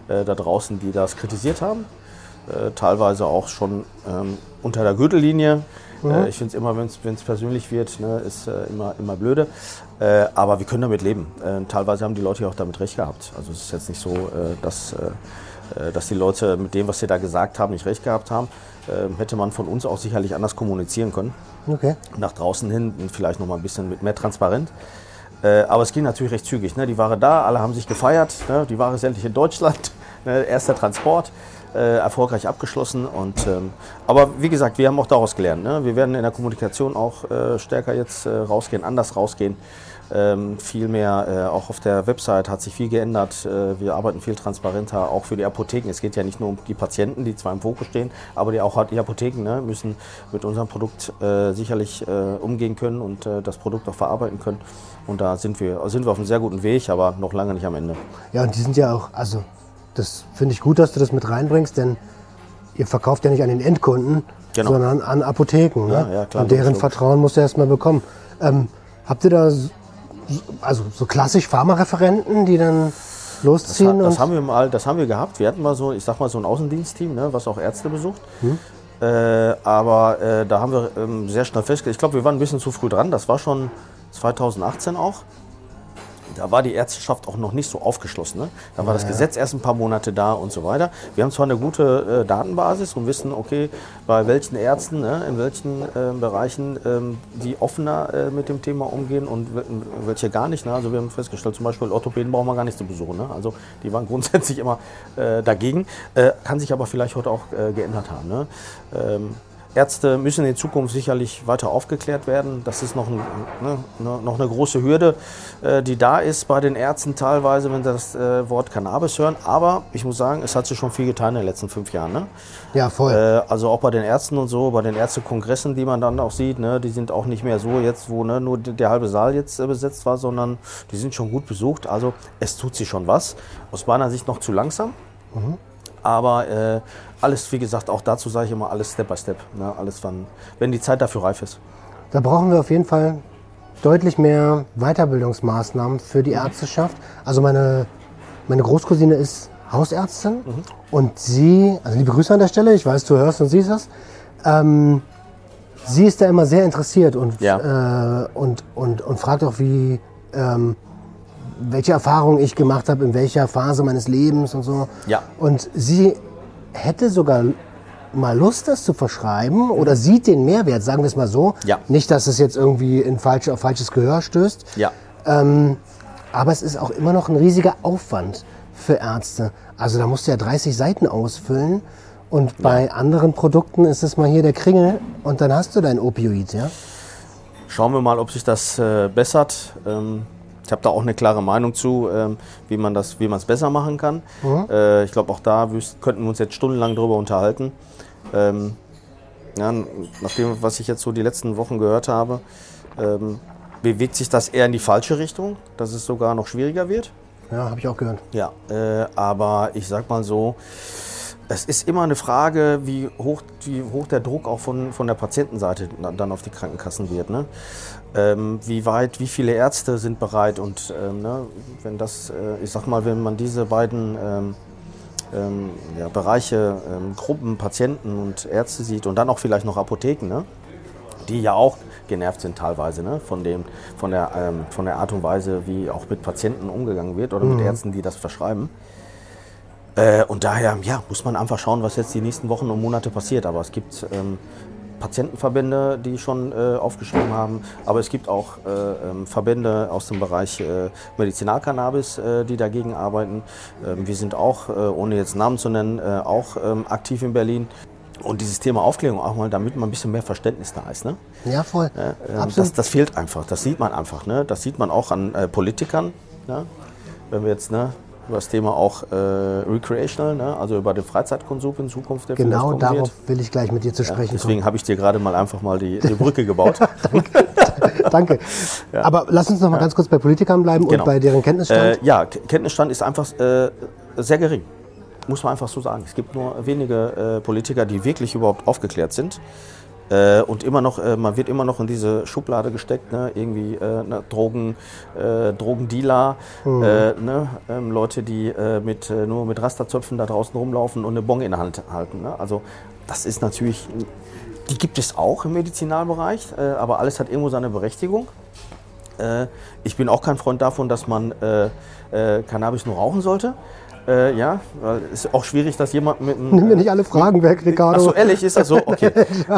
äh, da draußen, die das kritisiert haben. Äh, teilweise auch schon ähm, unter der Gürtellinie. Äh, ich finde es immer, wenn es persönlich wird, ne, ist äh, immer, immer blöde. Äh, aber wir können damit leben. Äh, teilweise haben die Leute ja auch damit recht gehabt. Also es ist jetzt nicht so, äh, dass, dass die Leute mit dem, was sie da gesagt haben, nicht recht gehabt haben. Äh, hätte man von uns auch sicherlich anders kommunizieren können Okay. nach draußen hin vielleicht noch mal ein bisschen mit mehr transparent. Äh, aber es ging natürlich recht zügig. Ne? Die Ware da, alle haben sich gefeiert. Ne? Die Ware ist endlich in Deutschland. [laughs] Ne? Erster Transport, äh, erfolgreich abgeschlossen. Und, ähm, aber wie gesagt, wir haben auch daraus gelernt. Ne? Wir werden in der Kommunikation auch äh, stärker jetzt äh, rausgehen, anders rausgehen. Ähm, viel mehr, äh, auch auf der Website hat sich viel geändert. Äh, wir arbeiten viel transparenter, auch für die Apotheken. Es geht ja nicht nur um die Patienten, die zwar im Fokus stehen, aber die auch die Apotheken ne, müssen mit unserem Produkt äh, sicherlich umgehen können und das Produkt auch verarbeiten können. Und da sind wir, sind wir auf einem sehr guten Weg, aber noch lange nicht am Ende. Ja, und die sind ja auch, also das finde ich gut, dass du das mit reinbringst, denn ihr verkauft ja nicht an den Endkunden, Genau. sondern an Apotheken. Ne? Ja, ja, klar, und deren. Vertrauen musst du erstmal bekommen. Ähm, habt ihr da s- also so klassisch Pharmareferenten, die dann Das, losziehen das, und haben wir mal, das haben wir gehabt. Wir hatten mal so, ich sag mal, so ein Außendienstteam, ne, was auch Ärzte besucht. Äh, aber äh, da haben wir ähm, sehr schnell festgestellt, ich glaube, wir waren ein bisschen zu früh dran. Das war schon 2018 auch. Da war die Ärzteschaft auch noch nicht so aufgeschlossen. Ne? Da war das Gesetz erst ein paar Monate da und so weiter. Wir haben zwar eine gute äh, Datenbasis und wissen, okay, bei welchen Ärzten, ne, in welchen äh, Bereichen ähm, die offener äh, mit dem Thema umgehen und wel- welche gar nicht. Ne? Also wir haben festgestellt, zum Beispiel Orthopäden brauchen wir gar nicht zu besuchen. Ne? Also die waren [laughs] grundsätzlich immer äh, dagegen. Äh, kann sich aber vielleicht heute auch äh, geändert haben. Ne? Ähm, Ärzte müssen in Zukunft sicherlich weiter aufgeklärt werden. Das ist noch, ein, ne, ne, noch eine große Hürde, äh, die da ist bei den Ärzten teilweise, wenn sie das äh, Wort Cannabis hören. Aber ich muss sagen, es hat sich schon viel getan in den letzten fünf Jahren. Ne? ja voll. Äh, also auch bei den Ärzten und so, bei den Ärztekongressen, die man dann auch sieht, ne, die sind auch nicht mehr so jetzt, wo ne, nur der halbe Saal jetzt besetzt war, sondern die sind schon gut besucht. Also es tut sich schon was. Aus meiner Sicht noch zu langsam. Aber äh, alles, wie gesagt, auch dazu sage ich immer, alles Step by Step. Ne? Alles wann, wenn die Zeit dafür reif ist. Da brauchen wir auf jeden Fall deutlich mehr Weiterbildungsmaßnahmen für die Ärzteschaft. Also meine, meine Großcousine ist Hausärztin und sie, also liebe Grüße an der Stelle, ich weiß, du hörst und siehst das. Ähm, sie ist da immer sehr interessiert und, Ja. äh, und, und, und fragt auch, wie, ähm, welche Erfahrungen ich gemacht habe, in welcher Phase meines Lebens und so. Ja. Und sie hätte sogar mal Lust, das zu verschreiben oder sieht den Mehrwert, sagen wir es mal so. Ja. Nicht, dass es jetzt irgendwie in falsche, auf falsches Gehör stößt. Ja. Aber es ist auch immer noch ein riesiger Aufwand für Ärzte. Also da musst du ja 30 Seiten ausfüllen. Und bei anderen Produkten ist es mal hier der Kringel und dann hast du dein Opioid, ja? Schauen wir mal, ob sich das äh, bessert. Ähm, ich habe da auch eine klare Meinung zu, ähm, wie man das, wie man es besser machen kann. Äh, ich glaube, auch da wüs- könnten wir uns jetzt stundenlang drüber unterhalten. Ähm, ja, nach dem, was ich jetzt so die letzten Wochen gehört habe, ähm, bewegt sich das eher in die falsche Richtung, dass es sogar noch schwieriger wird. Ja, habe ich auch gehört. Ja, äh, aber ich sag mal so, es ist immer eine Frage, wie hoch, wie hoch der Druck auch von, von der Patientenseite dann auf die Krankenkassen wird. Ne? Ähm, wie weit, wie viele Ärzte sind bereit und ähm, ne, wenn das, äh, ich sag mal, wenn man diese beiden ähm, ähm, ja, Bereiche, ähm, Gruppen, Patienten und Ärzte sieht und dann auch vielleicht noch Apotheken, ne? die ja auch genervt sind teilweise ne? von, dem, von, der, ähm, von der Art und Weise, wie auch mit Patienten umgegangen wird oder mit Ärzten, die das verschreiben. Äh, und daher ja, muss man einfach schauen, was jetzt die nächsten Wochen und Monate passiert. Aber es gibt ähm, Patientenverbände, die schon äh, aufgeschrieben haben, aber es gibt auch äh, ähm, Verbände aus dem Bereich äh, Medizinalcannabis, äh, die dagegen arbeiten. Ähm, wir sind auch, äh, ohne jetzt Namen zu nennen, äh, auch ähm, aktiv in Berlin. Und dieses Thema Aufklärung auch mal, damit mal ein bisschen mehr Verständnis da ist. Ne? Ja, voll. Das, das fehlt einfach, das sieht man einfach. Ne? Das sieht man auch an Politikern. Ne? Wenn wir jetzt ne, über das Thema auch äh, Recreational, ne? also über den Freizeitkonsum in Zukunft, der genau darauf wird. will ich gleich mit dir zu Ja, sprechen deswegen habe ich dir gerade mal einfach mal die, die [laughs] Brücke gebaut. kommen. Danke. [laughs] Aber lass uns noch mal ganz kurz bei Politikern bleiben Genau. und bei deren Kenntnisstand. Äh, ja, Kenntnisstand ist einfach äh, sehr gering. Muss man einfach so sagen. Es gibt nur wenige äh, Politiker, die wirklich überhaupt aufgeklärt sind. Äh, und immer noch, äh, man wird immer noch in diese Schublade gesteckt, ne? irgendwie äh, ne? Drogen, äh, Drogendealer, äh, ne? ähm, Leute, die äh, mit, äh, nur mit Rasterzöpfen da draußen rumlaufen und eine Bon in der Hand halten. Ne? Also das ist natürlich, die gibt es auch im Medizinalbereich, aber alles hat irgendwo seine Berechtigung. Ich bin auch kein Freund davon, dass man äh, Cannabis nur rauchen sollte. Äh, ja, weil es ist auch schwierig, dass jemand mit einem. Nimm mir nicht alle Fragen weg, Ricardo. Achso, ehrlich, ist das so? [laughs] Okay.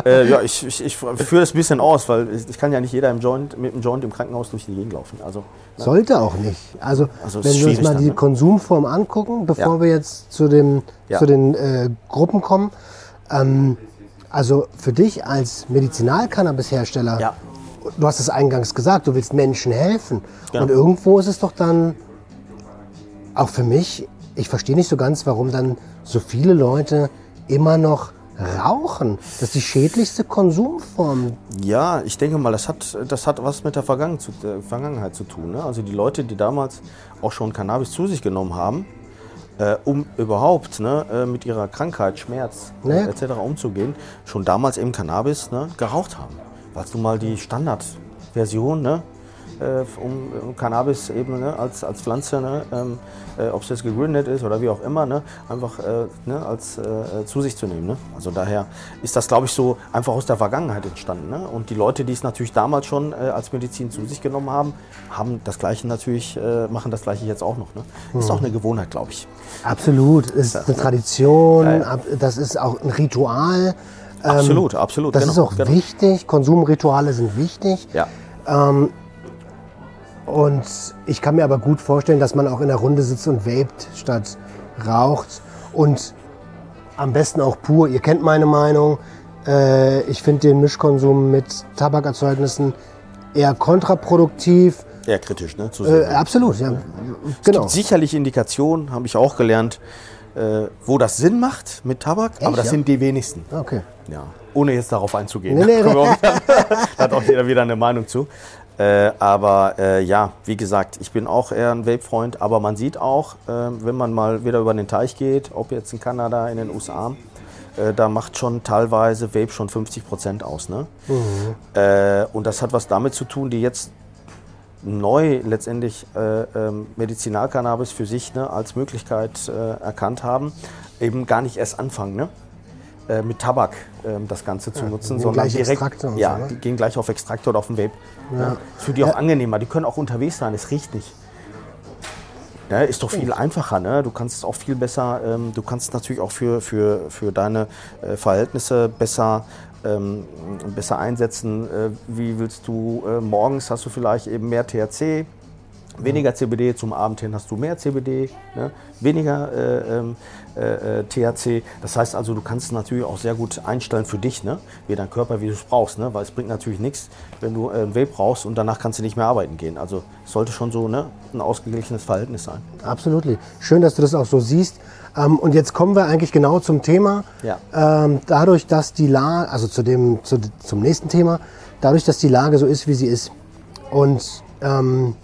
äh, ja, ich, ich, ich führe das ein bisschen aus, weil ich, kann ja nicht jeder im Joint, mit dem Joint im Krankenhaus durch die Gegend laufen. Also, Sollte auch nicht. Also, Also wenn wir uns mal dann, die ne? Konsumform angucken, bevor Ja. wir jetzt zu, dem, Ja. zu den äh, Gruppen kommen. Ähm, also für dich als Medizinalcannabishersteller, Ja. du hast es eingangs gesagt, du willst Menschen helfen. Genau. Und irgendwo ist es doch dann, auch für mich, ich verstehe nicht so ganz, warum dann so viele Leute immer noch rauchen. Das ist die schädlichste Konsumform. Ja, ich denke mal, das hat, das hat was mit der äh, Vergangenheit zu tun. Ne? Also die Leute, die damals auch schon Cannabis zu sich genommen haben, äh, um überhaupt ne, äh, mit ihrer Krankheit, Schmerz äh, etc. umzugehen, schon damals eben Cannabis ne, geraucht haben. Weil nun mal die Standardversion, ne? Äh, um, um Cannabis eben ne, als, als Pflanze, ne, ähm, äh, ob es jetzt gegründet ist oder wie auch immer, ne, einfach äh, ne, als äh, zu sich zu nehmen. Ne? Also daher ist das, glaube ich, so einfach aus der Vergangenheit entstanden. Ne? Und die Leute, die es natürlich damals schon äh, als Medizin zu sich genommen haben, haben das Gleiche natürlich, äh, machen das Gleiche jetzt auch noch. Ne? Ist auch eine Gewohnheit, glaube ich. Absolut. Ist eine Tradition, Ja, das ist auch ein Ritual. Absolut, absolut. Ähm, Das genau, ist auch genau. wichtig. Konsumrituale sind wichtig. Ja. Und ich kann mir aber gut vorstellen, dass man auch in der Runde sitzt und vapet statt raucht. Und am besten auch pur. Ihr kennt meine Meinung. Äh, ich finde den Mischkonsum mit Tabakerzeugnissen eher kontraproduktiv. Eher kritisch, ne? Äh, absolut, ja. Genau. Sicherlich Indikationen, habe ich auch gelernt, äh, wo das Sinn macht mit Tabak, aber das ja? sind die wenigsten. Okay. Ja, ohne jetzt darauf einzugehen. Nee, [laughs] nee, [laughs] da hat auch jeder wieder eine Meinung zu. Äh, aber äh, ja, wie gesagt, ich bin auch eher ein Vape-Freund, aber man sieht auch, äh, wenn man mal wieder über den Teich geht, ob jetzt in Kanada, in den USA, äh, da macht schon teilweise Vape schon 50 Prozent aus. Ne? Äh, und das hat was damit zu tun, die jetzt neu letztendlich äh, ähm, Medizinalcannabis für sich ne, als Möglichkeit erkannt haben, eben gar nicht erst anfangen, ne? Äh, mit Tabak ähm, das Ganze zu nutzen, gehen sondern gleich direkt, Extrakte und ja, so, ne? die gehen gleich auf Extrakte oder auf den Vape. Ja. Ist für die auch angenehmer. Die können auch unterwegs sein, es riecht nicht. Ne, ist doch viel einfacher. Ne? Du kannst es auch viel besser, ähm, du kannst es natürlich auch für, für, für deine äh, Verhältnisse besser, ähm, besser einsetzen. Äh, wie willst du, äh, morgens hast du vielleicht eben mehr THC, weniger CBD, zum Abend hin hast du mehr CBD, ne? weniger äh, ähm, äh, äh, THC. Das heißt also, du kannst es natürlich auch sehr gut einstellen für dich, ne? wie dein Körper, wie du es brauchst. Ne? Weil es bringt natürlich nichts, wenn du äh, Vape brauchst und danach kannst du nicht mehr arbeiten gehen. Also es sollte schon so ne? ein ausgeglichenes Verhältnis sein. Absolut. Schön, dass du das auch so siehst. Ähm, und jetzt kommen wir eigentlich genau zum Thema. Ja. Ähm, dadurch, dass die Lage, also zu dem, zu, zum nächsten Thema, dadurch, dass die Lage so ist, wie sie ist und ähm,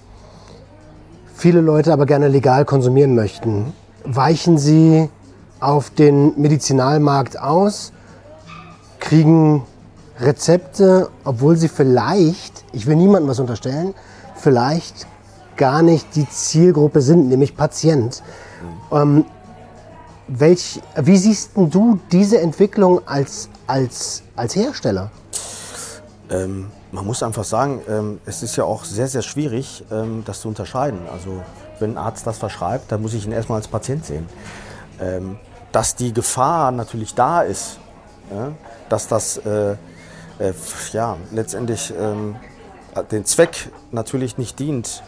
viele Leute aber gerne legal konsumieren möchten, weichen sie auf den Medizinalmarkt aus, kriegen Rezepte, obwohl sie vielleicht, ich will niemandem was unterstellen, vielleicht gar nicht die Zielgruppe sind, nämlich Patient. Ähm, welch, wie siehst du diese Entwicklung als, als, als Hersteller? Ähm, man muss einfach sagen, ähm, es ist ja auch sehr, sehr schwierig, ähm, das zu unterscheiden. Also wenn ein Arzt das verschreibt, dann muss ich ihn erstmal als Patient sehen. Ähm, dass die Gefahr natürlich da ist, dass das äh, äh, ja, letztendlich den Zweck natürlich nicht dient,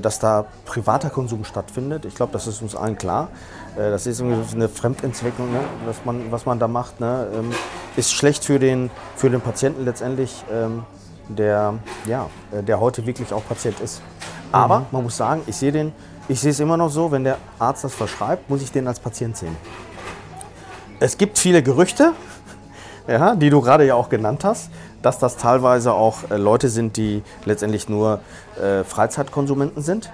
dass da privater Konsum stattfindet. Ich glaube, das ist uns allen klar. Äh, Das ist eine Fremdentwicklung, ne, was, man, was man da macht. Ne, ähm, ist schlecht für den, für den Patienten letztendlich, ähm, der, ja, äh, der heute wirklich auch Patient ist. Aber man muss sagen, ich sehe den, ich sehe es immer noch so, wenn der Arzt das verschreibt, muss ich den als Patient sehen. Es gibt viele Gerüchte, [laughs] ja, die du gerade ja auch genannt hast, dass das teilweise auch äh, Leute sind, die letztendlich nur äh, Freizeitkonsumenten sind.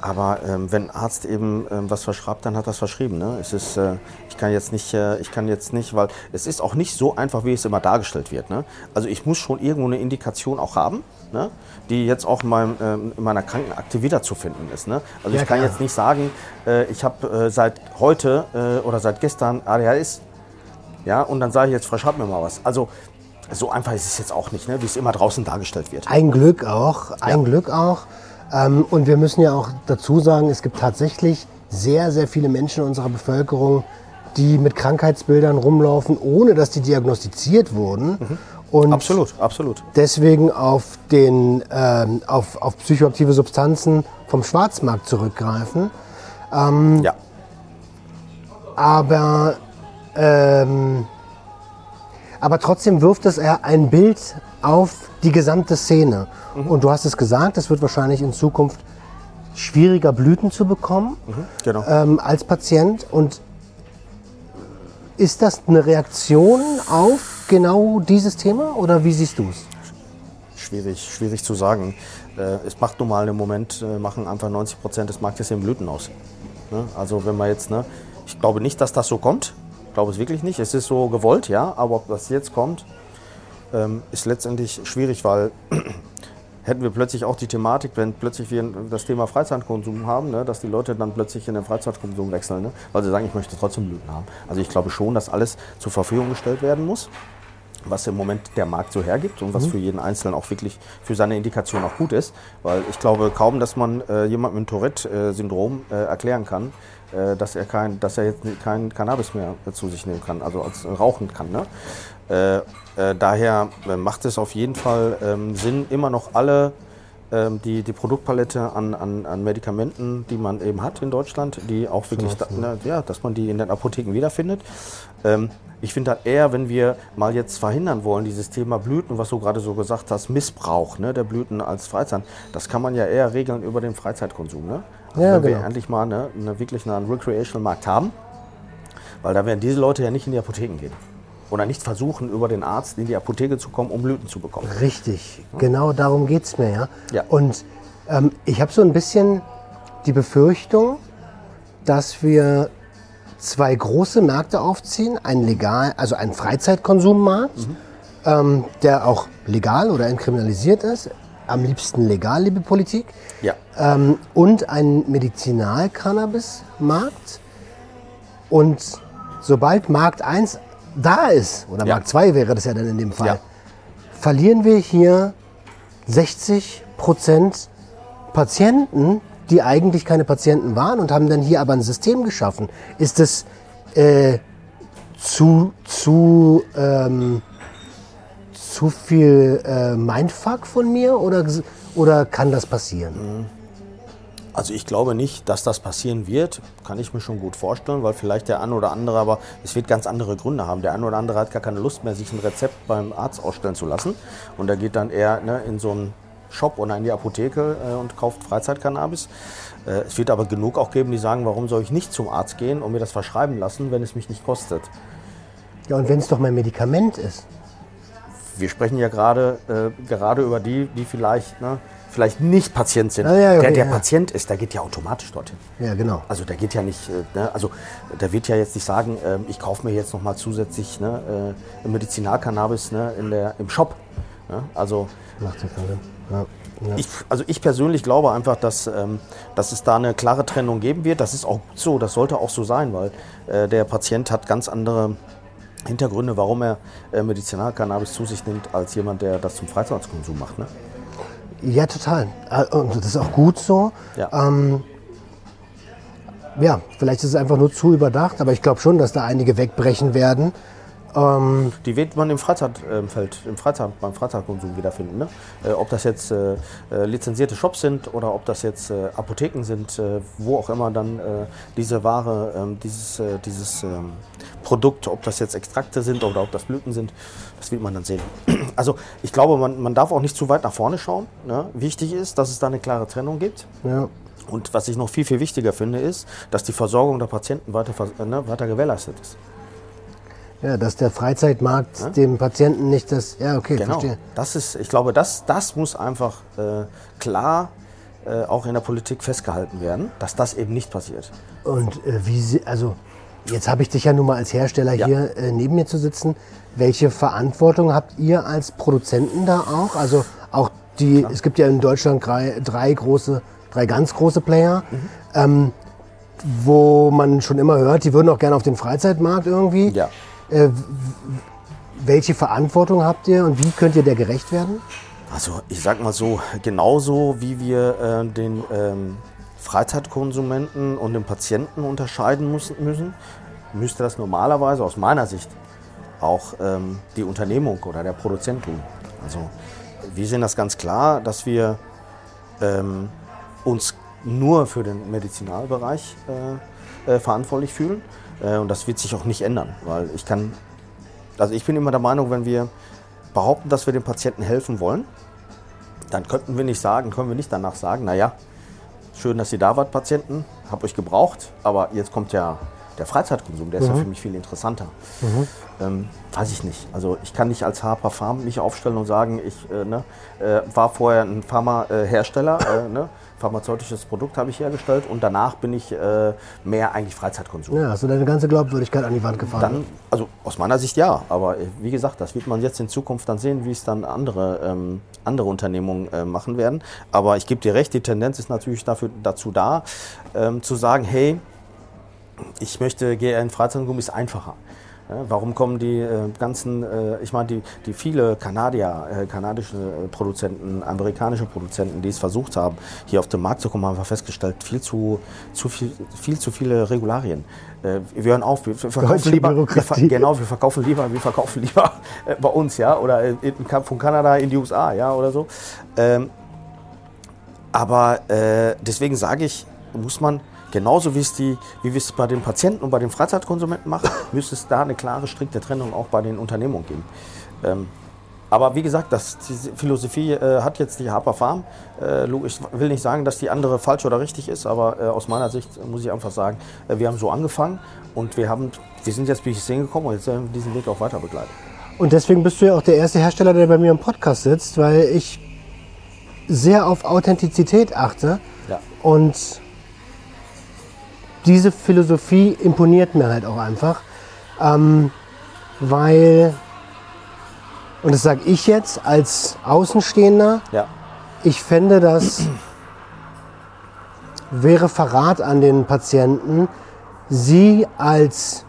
Aber ähm, wenn ein Arzt eben ähm, was verschreibt, dann hat das verschrieben. Ne? Es ist, äh, ich kann jetzt nicht, äh, ich kann jetzt nicht, weil es ist auch nicht so einfach, wie es immer dargestellt wird. Ne? Also ich muss schon irgendwo eine Indikation auch haben, ne? die jetzt auch in, meinem, ähm, in meiner Krankenakte wiederzufinden ist. Ne? Also Ja, ich kann klar. jetzt nicht sagen, äh, ich habe äh, seit heute oder seit gestern ADHS ja, und dann sage ich jetzt, verschreib mir mal was. Also so einfach ist es jetzt auch nicht, ne, wie es immer draußen dargestellt wird. Ein Glück auch, ein Glück auch. Ähm, und wir müssen ja auch dazu sagen, es gibt tatsächlich sehr, sehr viele Menschen in unserer Bevölkerung, die mit Krankheitsbildern rumlaufen, ohne dass die diagnostiziert wurden. Und Absolut, absolut. deswegen auf, den, ähm, auf, auf psychoaktive Substanzen vom Schwarzmarkt zurückgreifen. Ja, Aber, ähm, aber trotzdem wirft es ein Bild auf die gesamte Szene. Und du hast es gesagt, es wird wahrscheinlich in Zukunft schwieriger, Blüten zu bekommen genau. ähm, als Patient. Und ist das eine Reaktion auf genau dieses Thema oder wie siehst du es? Schwierig, schwierig zu sagen. Äh, es macht nun mal im Moment, äh, machen einfach 90 Prozent des Marktes in Blüten aus. Ne? Also wenn man jetzt, ne, ich glaube nicht, dass das so kommt. Ich glaube es wirklich nicht. Es ist so gewollt, ja, aber ob das jetzt kommt, ähm, ist letztendlich schwierig, weil [clears throat] hätten wir plötzlich auch die Thematik, wenn plötzlich wir das Thema Freizeitkonsum haben, ne, dass die Leute dann plötzlich in den Freizeitkonsum wechseln, ne, weil sie sagen, ich möchte trotzdem Blüten haben. Also ich glaube schon, dass alles zur Verfügung gestellt werden muss was im Moment der Markt so hergibt und was für jeden Einzelnen auch wirklich für seine Indikation auch gut ist. Weil ich glaube kaum, dass man äh, jemandem mit Tourette-Syndrom äh, erklären kann, äh, dass, er kein, dass er jetzt kein Cannabis mehr zu sich nehmen kann, also als, rauchen kann. Ne? Äh, äh, daher äh, macht es auf jeden Fall ähm, Sinn, immer noch alle ähm, die, die Produktpalette an, an, an Medikamenten, die man eben hat in Deutschland, die auch wirklich, da, ne, ja, dass man die in den Apotheken wiederfindet. Ähm, ich finde halt eher, wenn wir mal jetzt verhindern wollen, dieses Thema Blüten, was du gerade so gesagt hast, Missbrauch ne, der Blüten als Freizeit, das kann man ja eher regeln über den Freizeitkonsum. Ne? Also Ja, wenn wir genau. endlich mal ne, eine, wirklich einen Recreational-Markt haben, weil da werden diese Leute ja nicht in die Apotheken gehen. Oder nicht versuchen, über den Arzt in die Apotheke zu kommen, um Blüten zu bekommen. Richtig, genau darum geht es mir, ja. Ja. Und ähm, ich habe so ein bisschen die Befürchtung, dass wir zwei große Märkte aufziehen, einen legal, also einen Freizeitkonsummarkt, ähm, der auch legal oder entkriminalisiert ist, am liebsten legal, liebe Politik, Ja. ähm, und einen Medizinal-Cannabis-Markt. Und sobald Markt 1 da ist, oder Ja. Markt 2 wäre das ja dann in dem Fall, Ja. verlieren wir hier 60 Prozent Patienten, die eigentlich keine Patienten waren und haben dann hier aber ein System geschaffen. Ist das äh, zu, zu, ähm, zu viel äh, Mindfuck von mir oder, oder kann das passieren? Also ich glaube nicht, dass das passieren wird. Kann ich mir schon gut vorstellen, weil vielleicht der eine oder andere, aber es wird ganz andere Gründe haben. Der eine oder andere hat gar keine Lust mehr, sich ein Rezept beim Arzt ausstellen zu lassen. Und er geht dann eher ne, in so einen Shop oder in die Apotheke äh, und kauft Freizeitkannabis. Äh, es wird aber genug auch geben, die sagen, warum soll ich nicht zum Arzt gehen und mir das verschreiben lassen, wenn es mich nicht kostet. Ja, und wenn es doch mein Medikament ist. Wir sprechen ja gerade äh, gerade über die, die vielleicht, ne, vielleicht nicht Patient sind. Ah, ja, okay, der, der ja. Patient ist, der geht ja automatisch dorthin. Ja, genau. Also der geht ja nicht, äh, ne, also der wird ja jetzt nicht sagen, ähm, ich kaufe mir jetzt noch mal zusätzlich ne, äh, Medizinalcannabis ne, in der, im Shop. Ne? Also, Macht ja ich, also ich persönlich glaube einfach, dass, ähm, dass es da eine klare Trennung geben wird. Das ist auch so, das sollte auch so sein, weil äh, der Patient hat ganz andere Hintergründe, warum er äh, Medizinalcannabis zu sich nimmt, als jemand, der das zum Freizeitkonsum macht. Ne? Ja, total. Äh, Und das ist auch gut so. Ja. Ähm, ja, vielleicht ist es einfach nur zu überdacht, aber ich glaube schon, dass da einige wegbrechen werden. Ähm, Die wird man im Freizeitfeld, im Freizeit, beim Freizeitkonsum wiederfinden. Ne? Äh, ob das jetzt äh, äh, lizenzierte Shops sind oder ob das jetzt äh, Apotheken sind, äh, wo auch immer dann äh, diese Ware, ähm, dieses, dieses ähm, Produkt, ob das jetzt Extrakte sind oder ob das Blüten sind, das wird man dann sehen. [clears throat] Also ich glaube, man, man darf auch nicht zu weit nach vorne schauen. Ne? Wichtig ist, dass es da eine klare Trennung gibt. ja. Und was ich noch viel, viel wichtiger finde, ist, dass die Versorgung der Patienten weiter, ne, weiter gewährleistet ist. Ja, dass der Freizeitmarkt dem Patienten nicht das. Ja, okay, Genau. verstehe. Das ist, ich glaube, das, das muss einfach äh, klar äh, auch in der Politik festgehalten werden, dass das eben nicht passiert. Und äh, wie sie, also jetzt habe ich dich ja nun mal als Hersteller Ja. hier äh, neben mir zu sitzen. Welche Verantwortung habt ihr als Produzenten da auch? Also auch die, es gibt ja in Deutschland drei, drei große, drei ganz große Player, Mhm. ähm, wo man schon immer hört, die würden auch gerne auf den Freizeitmarkt irgendwie. Ja. Äh, welche Verantwortung habt ihr und wie könnt ihr der gerecht werden? Also ich sag mal so, genauso wie wir äh, den ähm, Freizeitkonsumenten und den Patienten unterscheiden müssen, müssen, müsste das normalerweise aus meiner Sicht auch ähm, die Unternehmung oder der Produzent tun. Also wir sehen das ganz klar, dass wir ähm, uns nur für den Medizinalbereich äh, äh, verantwortlich fühlen. Äh, und das wird sich auch nicht ändern, weil ich kann, also ich bin immer der Meinung, wenn wir behaupten, dass wir den Patienten helfen wollen, dann könnten wir nicht sagen, können wir nicht danach sagen, naja, schön, dass ihr da wart, Patienten, hab euch gebraucht, aber jetzt kommt ja der Freizeitkonsum, der ist ja für mich viel interessanter. Ähm, weiß ich nicht. Also ich kann nicht als Harper Farm mich aufstellen und sagen, ich äh, ne, äh, war vorher ein Pharmahersteller, äh, ne, pharmazeutisches Produkt habe ich hergestellt und danach bin ich äh, mehr eigentlich Freizeitkonsum. Ja, hast du deine ganze Glaubwürdigkeit an die Wand gefahren? Dann, also aus meiner Sicht ja, aber äh, wie gesagt, das wird man jetzt in Zukunft dann sehen, wie es dann andere, ähm, andere Unternehmungen äh, machen werden. Aber ich gebe dir recht, die Tendenz ist natürlich dafür, dazu da, ähm, zu sagen, hey, ich möchte, in Freizeitkonsum, ist einfacher. Warum kommen die äh, ganzen, äh, ich meine, die, die viele Kanadier, äh, kanadische äh, Produzenten, amerikanische Produzenten, die es versucht haben, hier auf den Markt zu kommen, haben wir festgestellt, viel zu, zu viel, viel zu viele Regularien. Äh, wir hören auf, wir verkaufen lieber, wir, genau, wir verkaufen lieber, wir verkaufen lieber äh, bei uns, ja, oder in, von Kanada in die USA, ja, oder so. Ähm, aber deswegen sage ich, muss man genauso wie es, die, wie wir es bei den Patienten und bei den Freizeitkonsumenten machen, [laughs] müsste es da eine klare, strikte Trennung auch bei den Unternehmungen geben. Ähm, aber wie gesagt, das, diese Philosophie äh, hat jetzt die Harper Farm. Äh, ich will nicht sagen, dass die andere falsch oder richtig ist, aber äh, aus meiner Sicht muss ich einfach sagen, äh, wir haben so angefangen und wir, haben, wir sind jetzt bis hierhin gekommen und jetzt werden wir diesen Weg auch weiter begleiten. Und deswegen bist du ja auch der erste Hersteller, der bei mir im Podcast sitzt, weil ich sehr auf Authentizität achte. Ja. Und diese Philosophie imponiert mir halt auch einfach, ähm, weil, und das sage ich jetzt als Außenstehender, Ja. ich fände, das wäre Verrat an den Patienten, sie als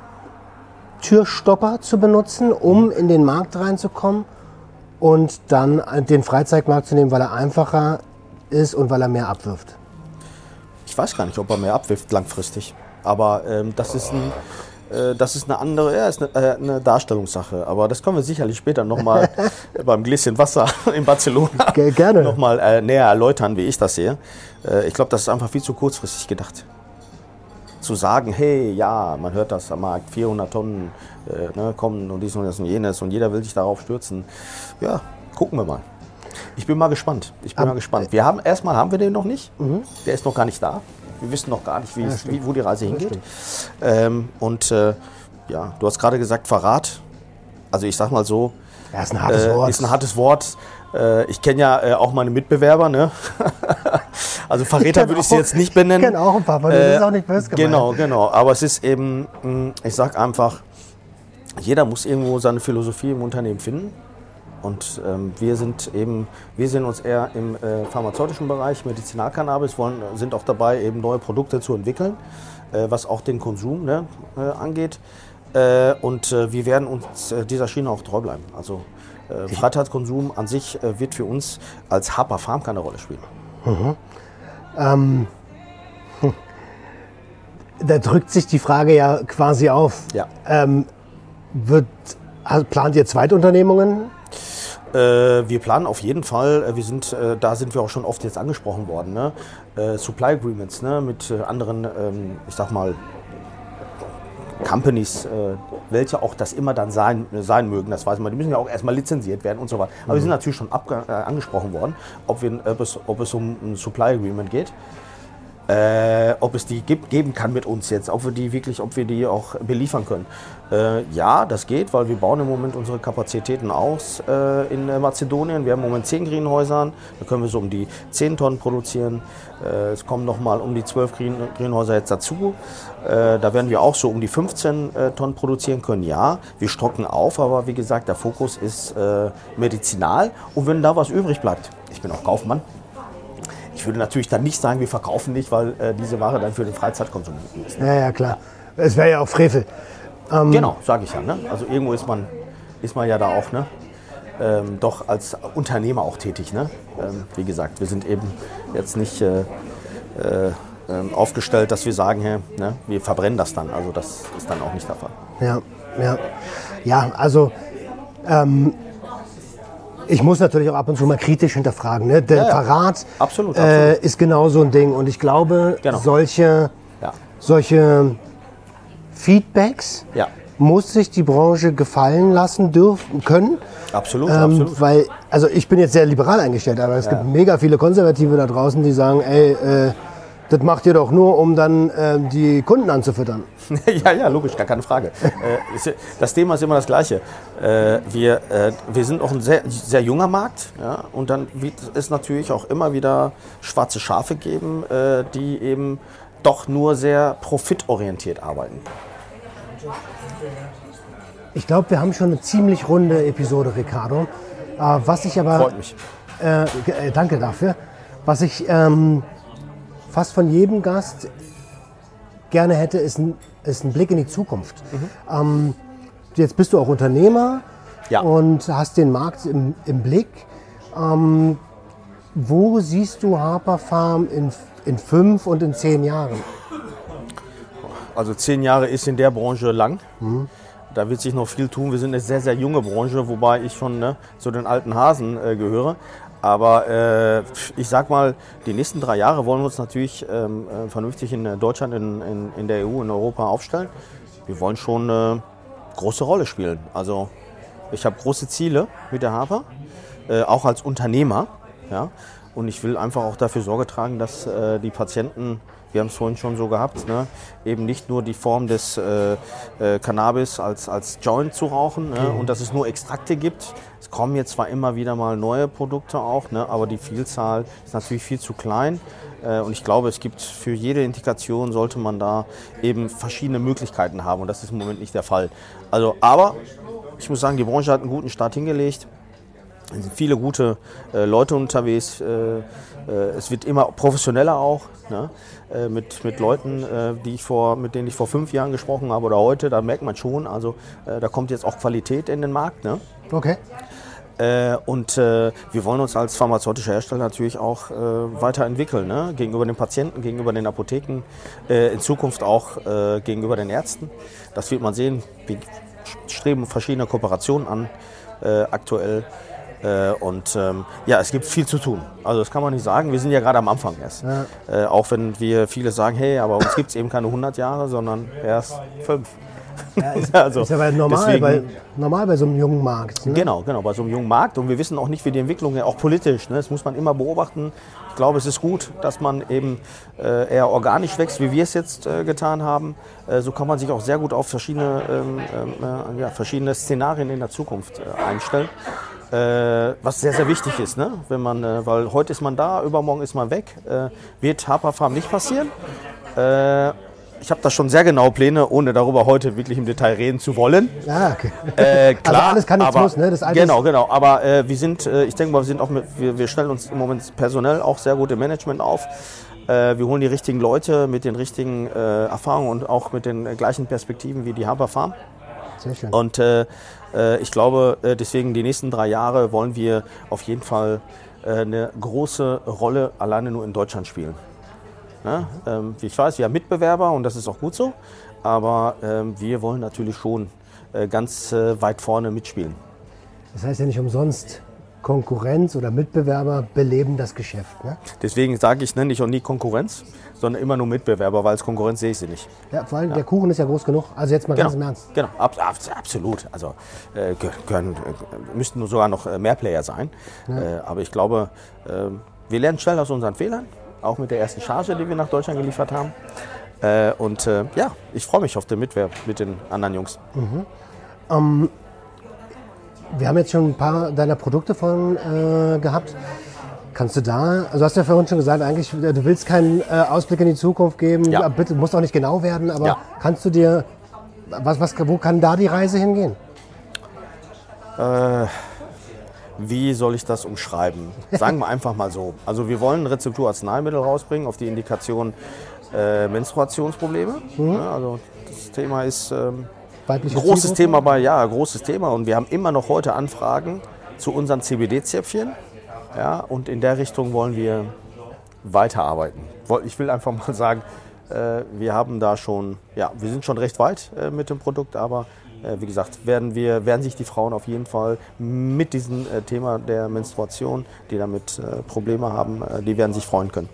Türstopper zu benutzen, um in den Markt reinzukommen und dann den Freizeitmarkt zu nehmen, weil er einfacher ist und weil er mehr abwirft. Ich weiß gar nicht, ob er mehr abwirft langfristig. Aber ähm, das, ist ein, äh, das ist eine andere, ja, ist eine, äh, eine Darstellungssache. Aber das können wir sicherlich später nochmal [laughs] beim Gläschen Wasser [laughs] in Barcelona Ge- gerne. nochmal äh, näher erläutern, wie ich das sehe. Äh, ich glaube, das ist einfach viel zu kurzfristig gedacht. Zu sagen, hey, ja, man hört das am Markt, 400 Tonnen äh, ne, kommen und dies und das und jenes und jeder will sich darauf stürzen. Ja, gucken wir mal. Ich bin mal gespannt. Ich bin mal gespannt. Wir haben erstmal haben wir den noch nicht. Der ist noch gar nicht da. Wir wissen noch gar nicht, wie es, wie, wo die Reise hingeht. Ähm, und äh, ja, du hast gerade gesagt Verrat. Also ich sag mal so, Ja, ist ein hartes äh, Wort. ist ein hartes Wort. Äh, ich kenne ja äh, auch meine Mitbewerber. Ne? [laughs] also Verräter würde ich sie jetzt nicht benennen. ich kenn auch ein paar denen, das ist auch nicht böse gemeint. Genau, genau. Aber es ist eben, mh, ich sag einfach, jeder muss irgendwo seine Philosophie im Unternehmen finden. Und ähm, wir sind eben, wir sehen uns eher im äh, pharmazeutischen Bereich, Medizinalcannabis, wollen, sind auch dabei, eben neue Produkte zu entwickeln, äh, was auch den Konsum ne, äh, angeht. Äh, und äh, wir werden uns äh, dieser Schiene auch treu bleiben. Also äh, Freizeitkonsum an sich wird für uns als Harper Farm keine Rolle spielen. [laughs] Da drückt sich die Frage ja quasi auf. Ja. Ähm, wird, plant ihr Zweitunternehmungen? Äh, wir planen auf jeden Fall, äh, wir sind, äh, da sind wir auch schon oft jetzt angesprochen worden, ne? Supply Agreements ne? mit anderen, ähm, ich sag mal, Companies, welche auch das immer dann sein, sein mögen, das weiß man. Die müssen ja auch erstmal lizenziert werden und so weiter. Aber wir sind natürlich schon äh, angesprochen worden, ob, wir, ob, es, ob es um ein Supply Agreement geht. Äh, ob es die gibt, geben kann mit uns jetzt, ob wir die wirklich, ob wir die auch beliefern können. Äh, ja, das geht, weil wir bauen im Moment unsere Kapazitäten aus äh, in äh, Mazedonien. Wir haben im Moment 10 Greenhäusern, da können wir so um die 10 Tonnen produzieren. Äh, es kommen nochmal um die 12 Green Greenhäuser jetzt dazu. Äh, da werden wir auch so um die 15 äh, Tonnen produzieren können. Ja, wir stocken auf, aber wie gesagt, der Fokus ist medizinal. Und wenn da was übrig bleibt, ich bin auch Kaufmann, ich würde natürlich dann nicht sagen, wir verkaufen nicht, weil diese Ware dann für den Freizeitkonsum ist. Ja, ja, klar. Es wäre ja auch Frevel. Genau, sage ich ja. Ne? Also irgendwo ist man, ist man ja da auch ne? ähm, doch als Unternehmer auch tätig. Ne? Ähm, wie gesagt, wir sind eben jetzt nicht äh, äh, ähm, aufgestellt, dass wir sagen, hey, ne? wir verbrennen das dann. Also das ist dann auch nicht der Fall. Ja, ja. Ja, also ähm, ich muss natürlich auch ab und zu mal kritisch hinterfragen. Ne? Der Ja, ja. Verrat Absolut, Äh, absolut. ist genau so ein Ding. Und ich glaube, Genau. solche, Ja. solche Feedbacks Ja, muss sich die Branche gefallen lassen dürfen können. absolut, Ähm, absolut. weil, also ich bin jetzt sehr liberal eingestellt, aber es Ja. gibt mega viele Konservative da draußen, die sagen, ey, äh, das macht ihr doch nur, um dann äh, die Kunden anzufüttern. [laughs] ja, ja, logisch, gar keine Frage. [laughs] äh, das Thema ist immer das gleiche. Äh, wir, äh, wir sind auch ein sehr, sehr junger Markt ja, und dann wird es natürlich auch immer wieder schwarze Schafe geben, äh, die eben doch nur sehr profitorientiert arbeiten. Ich glaube, wir haben schon eine ziemlich runde Episode, Ricardo. Äh, was ich aber Freut mich. äh, äh, danke dafür. Was ich ähm, fast von jedem Gast gerne hätte, ist ein, ist ein Blick in die Zukunft. Ähm, jetzt bist du auch Unternehmer Ja. und hast den Markt im, im Blick. Ähm, wo siehst du Harper Farm in, in fünf und in zehn Jahren? Also zehn Jahre ist in der Branche lang. Da wird sich noch viel tun. Wir sind eine sehr, sehr junge Branche, wobei ich schon ne, zu den alten Hasen äh, gehöre. Aber äh, ich sag mal, die nächsten drei Jahre wollen wir uns natürlich ähm, äh, vernünftig in äh, Deutschland, in, in, in der EU, in Europa aufstellen. Wir wollen schon eine große Rolle spielen. Also ich habe große Ziele mit der Harper, äh, auch als Unternehmer. Ja? Und ich will einfach auch dafür Sorge tragen, dass äh, die Patienten, wir haben es vorhin schon so gehabt, ne, eben nicht nur die Form des äh, äh, Cannabis als, als Joint zu rauchen ne, und dass es nur Extrakte gibt. Es kommen jetzt zwar immer wieder mal neue Produkte auch, ne, aber die Vielzahl ist natürlich viel zu klein. Äh, Und ich glaube, es gibt für jede Indikation sollte man da eben verschiedene Möglichkeiten haben und das ist im Moment nicht der Fall. Also, aber ich muss sagen, die Branche hat einen guten Start hingelegt. Es sind viele gute äh, Leute unterwegs. Äh, äh, es wird immer professioneller auch. Ne? Äh, mit, mit Leuten, äh, die ich vor, mit denen ich vor fünf Jahren gesprochen habe oder heute, da merkt man schon, also da kommt jetzt auch Qualität in den Markt. Ne? Okay. Äh, und äh, wir wollen uns als pharmazeutischer Hersteller natürlich auch äh, weiterentwickeln, ne? gegenüber den Patienten, gegenüber den Apotheken, in Zukunft auch gegenüber den Ärzten. Das wird man sehen. Wir streben verschiedene Kooperationen an aktuell. Äh, und ähm, ja, es gibt viel zu tun. Also das kann man nicht sagen. Wir sind ja gerade am Anfang erst. Äh, auch wenn wir viele sagen, hey, aber uns gibt es eben keine 100 Jahre, sondern erst fünf. Ja, ist, [laughs] Also, ist ja bei normal, deswegen- bei, normal bei so einem jungen Markt. Ne? Genau, genau, bei so einem jungen Markt. Und wir wissen auch nicht, wie die Entwicklung, ja, auch politisch, ne, das muss man immer beobachten. Ich glaube, es ist gut, dass man eben äh, eher organisch wächst, wie wir es jetzt äh, getan haben. Äh, so kann man sich auch sehr gut auf verschiedene, ähm, ähm, äh, ja, verschiedene Szenarien in der Zukunft äh, einstellen. Äh, was sehr, sehr wichtig ist, ne? Wenn man, äh, weil heute ist man da, übermorgen ist man weg. Äh, wird Harper Farm nicht passieren. Äh, ich habe da schon sehr genaue Pläne, ohne darüber heute wirklich im Detail reden zu wollen. Ja, okay. Äh, klar, alles kann, aber, muss, ne? Das Alte genau, genau. Aber äh, wir sind, ich denke mal, wir sind auch mit, wir, wir stellen uns im Moment personell auch sehr gut im Management auf. Wir holen die richtigen Leute mit den richtigen äh, Erfahrungen und auch mit den gleichen Perspektiven wie die Haber Farm. Sehr schön. Und äh, ich glaube, äh, deswegen die nächsten drei Jahre wollen wir auf jeden Fall äh, eine große Rolle alleine nur in Deutschland spielen. Ne? Ähm, ich weiß, wir haben Mitbewerber und das ist auch gut so. Aber ähm, wir wollen natürlich schon äh, ganz äh, weit vorne mitspielen. Das heißt ja nicht umsonst, Konkurrenz oder Mitbewerber beleben das Geschäft. Ne? Deswegen sage ich, nenne ich auch nie Konkurrenz, sondern immer nur Mitbewerber, weil als Konkurrenz sehe ich sie nicht. Ja, vor allem der Kuchen ist ja groß genug. Also jetzt mal ganz im Genau, Ernst. genau ab, ab, absolut. Also äh, gehören, äh, müssten sogar noch äh, mehr Player sein. Äh, aber ich glaube, äh, wir lernen schnell aus unseren Fehlern, auch mit der ersten Charge, die wir nach Deutschland geliefert haben. Äh, und ja, ich freue mich auf den Mitwerb mit den anderen Jungs. Wir haben jetzt schon ein paar deiner Produkte von äh, gehabt. Kannst du da, also du hast ja vorhin schon gesagt, eigentlich, äh, du willst keinen äh, Ausblick in die Zukunft geben, Ja. Bitte, muss auch nicht genau werden, aber Ja. kannst du dir, was, was, wo kann da die Reise hingehen? Wie soll ich das umschreiben? Sagen wir einfach mal so. Also wir wollen ein Rezepturarzneimittel rausbringen auf die Indikation äh, Menstruationsprobleme. Ja, also das Thema ist ähm, Weibliche großes Zielgruppe? Thema bei, ja, großes Thema. Und wir haben immer noch heute Anfragen zu unseren CBD-Zäpfchen. Ja, und in der Richtung wollen wir weiterarbeiten. Ich will einfach mal sagen, äh, wir haben da schon, ja, wir sind schon recht weit äh, mit dem Produkt, aber äh, wie gesagt, werden, wir, werden sich die Frauen auf jeden Fall mit diesem Thema der Menstruation, die damit Probleme haben, die werden sich freuen können.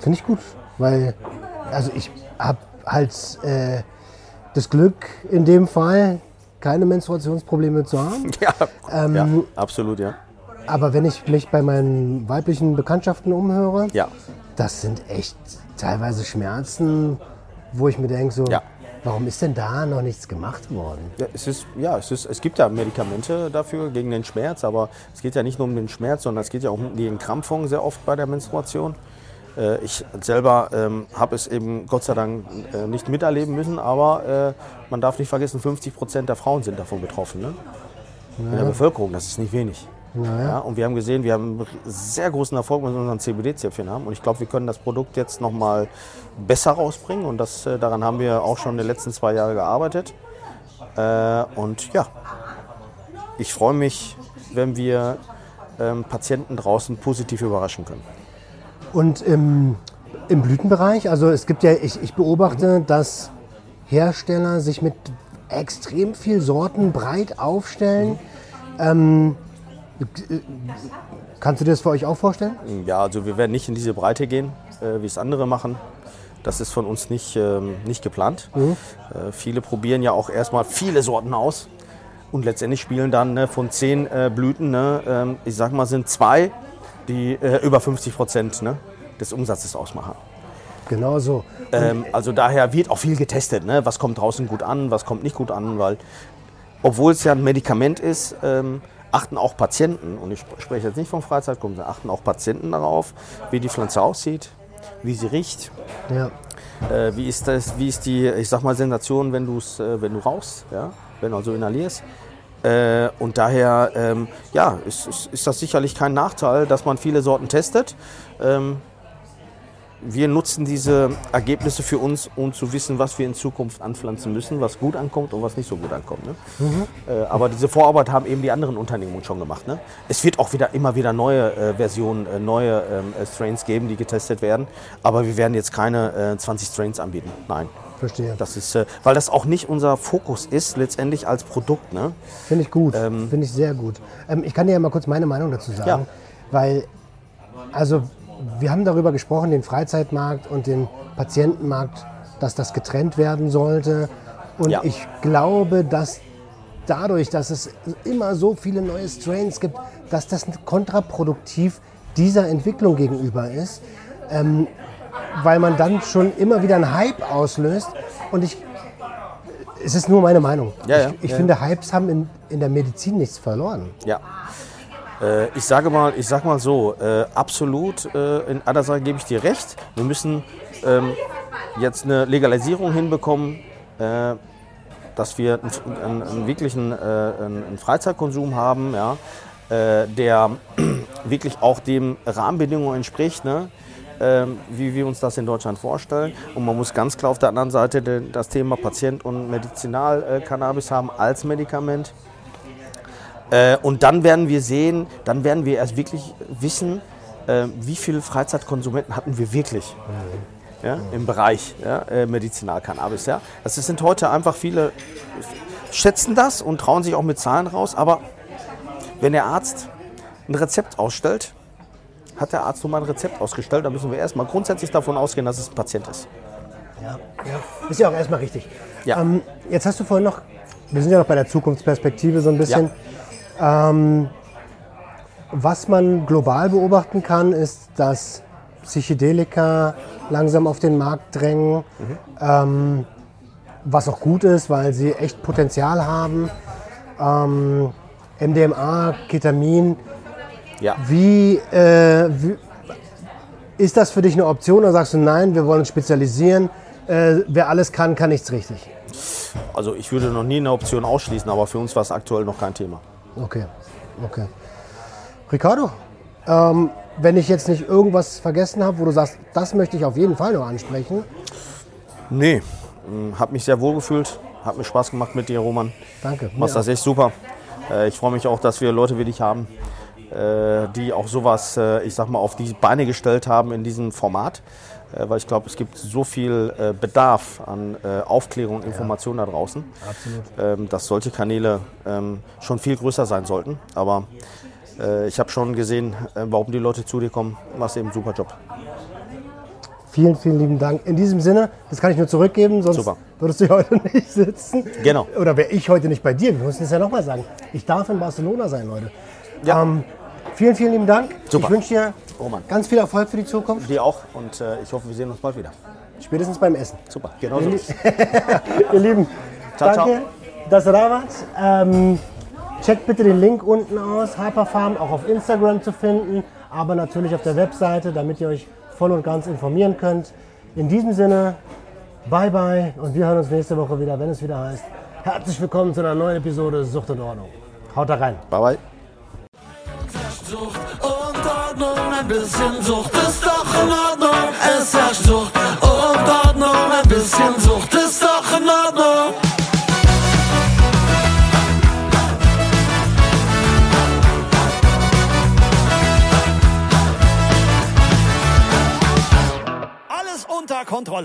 Finde ich gut, weil also ich habe halt äh, das Glück in dem Fall keine Menstruationsprobleme zu haben. [laughs] Ja, Ähm, ja absolut, ja. Aber wenn ich mich bei meinen weiblichen Bekanntschaften umhöre, Ja, das sind echt teilweise Schmerzen, wo ich mir denke, so, Ja. warum ist denn da noch nichts gemacht worden? Ja, es, ist, ja es, ist, es gibt ja Medikamente dafür gegen den Schmerz, aber es geht ja nicht nur um den Schmerz, sondern es geht ja auch um die Entkrampfung sehr oft bei der Menstruation. Äh, ich selber ähm, habe es eben Gott sei Dank äh, nicht miterleben müssen, aber äh, man darf nicht vergessen, 50 Prozent der Frauen sind davon betroffen. Ne? in der Bevölkerung. Das ist nicht wenig. Ja, und wir haben gesehen, wir haben sehr großen Erfolg mit unseren CBD-Zäpfchen haben. Und ich glaube, wir können das Produkt jetzt noch mal besser rausbringen. Und das, äh, daran haben wir auch schon in den letzten zwei Jahren gearbeitet. Äh, und ja, ich freue mich, wenn wir ähm, Patienten draußen positiv überraschen können. Und im, im Blütenbereich, also es gibt ja, ich, ich beobachte, dass Hersteller sich mit extrem viel Sorten breit aufstellen. Ähm, äh, kannst du dir das für euch auch vorstellen? Ja, also wir werden nicht in diese Breite gehen, äh, wie es andere machen. Das ist von uns nicht, ähm, nicht geplant. Äh, viele probieren ja auch erstmal viele Sorten aus und letztendlich spielen dann ne, von zehn äh, Blüten, ne, ähm, ich sag mal, sind zwei, die äh, über 50 Prozent ne, des Umsatzes ausmachen. Genau so. Ähm, also daher wird auch viel getestet, ne? was kommt draußen gut an, was kommt nicht gut an, weil obwohl es ja ein Medikament ist, ähm, achten auch Patienten, und ich sp- spreche jetzt nicht vom Freizeitkunden, achten auch Patienten darauf, wie die Pflanze aussieht, wie sie riecht, Ja. äh, wie, ist das, wie ist die, ich sag mal, Sensation, wenn, du's, äh, wenn du rauchst, ja? wenn du also inhalierst. Äh, und daher ähm, ja, ist, ist, ist das sicherlich kein Nachteil, dass man viele Sorten testet. Ähm, wir nutzen diese Ergebnisse für uns, um zu wissen, was wir in Zukunft anpflanzen müssen, was gut ankommt und was nicht so gut ankommt. Ne? Äh, aber diese Vorarbeit haben eben die anderen Unternehmen schon gemacht. Ne? Es wird auch wieder immer wieder neue äh, Versionen, äh, neue ähm, äh, Strains geben, die getestet werden. Aber wir werden jetzt keine äh, 20 Strains anbieten. Nein. Verstehe. Das ist, äh, weil das auch nicht unser Fokus ist, letztendlich als Produkt. Ne? Finde ich gut. Finde ich sehr gut. Ähm, ich kann dir ja mal kurz meine Meinung dazu sagen. Ja. Weil, also, wir haben darüber gesprochen, den Freizeitmarkt und den Patientenmarkt, dass das getrennt werden sollte. Und Ja. ich glaube, dass dadurch, dass es immer so viele neue Strains gibt, dass das kontraproduktiv dieser Entwicklung gegenüber ist. Ähm, weil man dann schon immer wieder einen Hype auslöst. Und ich, es ist nur meine Meinung. Ja, ja, ich ich ja. finde, Hypes haben in, in der Medizin nichts verloren. Ja. Äh, ich sage mal, ich sag mal so, äh, absolut, äh, in einer Sache gebe ich dir recht. Wir müssen ähm, jetzt eine Legalisierung hinbekommen, äh, dass wir einen, einen, einen wirklichen äh, einen Freizeitkonsum haben, ja, äh, der [clears throat] wirklich auch dem Rahmenbedingungen entspricht, ne? Ähm, wie wir uns das in Deutschland vorstellen. Und man muss ganz klar auf der anderen Seite das Thema Patient- und Medizinalcannabis haben als Medikament. Äh, und dann werden wir sehen, dann werden wir erst wirklich wissen, äh, wie viele Freizeitkonsumenten hatten wir wirklich ja, im Bereich ja, äh, Medizinalcannabis. Ja. Das sind heute einfach viele, schätzen das und trauen sich auch mit Zahlen raus, aber wenn der Arzt ein Rezept ausstellt, hat der Arzt nun mal ein Rezept ausgestellt, dann müssen wir erstmal grundsätzlich davon ausgehen, dass es ein Patient ist. Ja, ja. Ist ja auch erstmal richtig. Ja. Ähm, jetzt hast du vorhin noch, wir sind ja noch bei der Zukunftsperspektive so ein bisschen. Ähm, was man global beobachten kann, ist, dass Psychedelika langsam auf den Markt drängen, ähm, was auch gut ist, weil sie echt Potenzial haben. Ähm, MDMA, Ketamin, Ja. wie, äh, wie ist das für dich eine Option oder sagst du nein, wir wollen uns spezialisieren, äh, wer alles kann, kann nichts richtig? Also ich würde noch nie eine Option ausschließen, aber für uns war es aktuell noch kein Thema. Okay, okay. Ricardo, ähm, wenn ich jetzt nicht irgendwas vergessen habe, wo du sagst, das möchte ich auf jeden Fall noch ansprechen, Nee, mh, hab mich sehr wohl gefühlt, hat mir Spaß gemacht mit dir, Roman. danke. Machst das echt super. Äh, ich freue mich auch, dass wir Leute wie dich haben, die auch sowas, äh, ich sag mal, auf die Beine gestellt haben in diesem Format. Äh, weil ich glaube, es gibt so viel äh, Bedarf an äh, Aufklärung und Information da draußen, Absolut. ähm, dass solche Kanäle ähm, schon viel größer sein sollten. Aber äh, ich habe schon gesehen, äh, warum die Leute zu dir kommen. Machst eben einen super Job. Vielen, vielen lieben Dank. In diesem Sinne, das kann ich nur zurückgeben, sonst Super. würdest du heute [laughs] nicht sitzen. Genau. Oder wäre ich heute nicht bei dir. Wir müssen es ja nochmal sagen. Ich darf in Barcelona sein, Leute. Ja. Ähm, vielen, vielen lieben Dank. Super. Ich wünsche dir Roman. ganz viel Erfolg für die Zukunft. Dir auch und äh, ich hoffe, wir sehen uns bald wieder. Spätestens beim Essen. Super, genau so. [laughs] Ihr Lieben, Ciao, danke, dass ihr da wart. Ähm, checkt bitte den Link unten aus, Hyperfarm, auch auf Instagram zu finden, aber natürlich auf der Webseite, damit ihr euch voll und ganz informieren könnt. In diesem Sinne, bye bye und wir hören uns nächste Woche wieder, wenn es wieder heißt, herzlich willkommen zu einer neuen Episode Sucht und Ordnung. Haut da rein. Bye bye. Sucht und Ordnung, ein bisschen Sucht ist doch in Ordnung. Es herrscht Sucht und Ordnung, ein bisschen Sucht ist doch in Ordnung. Alles unter Kontrolle.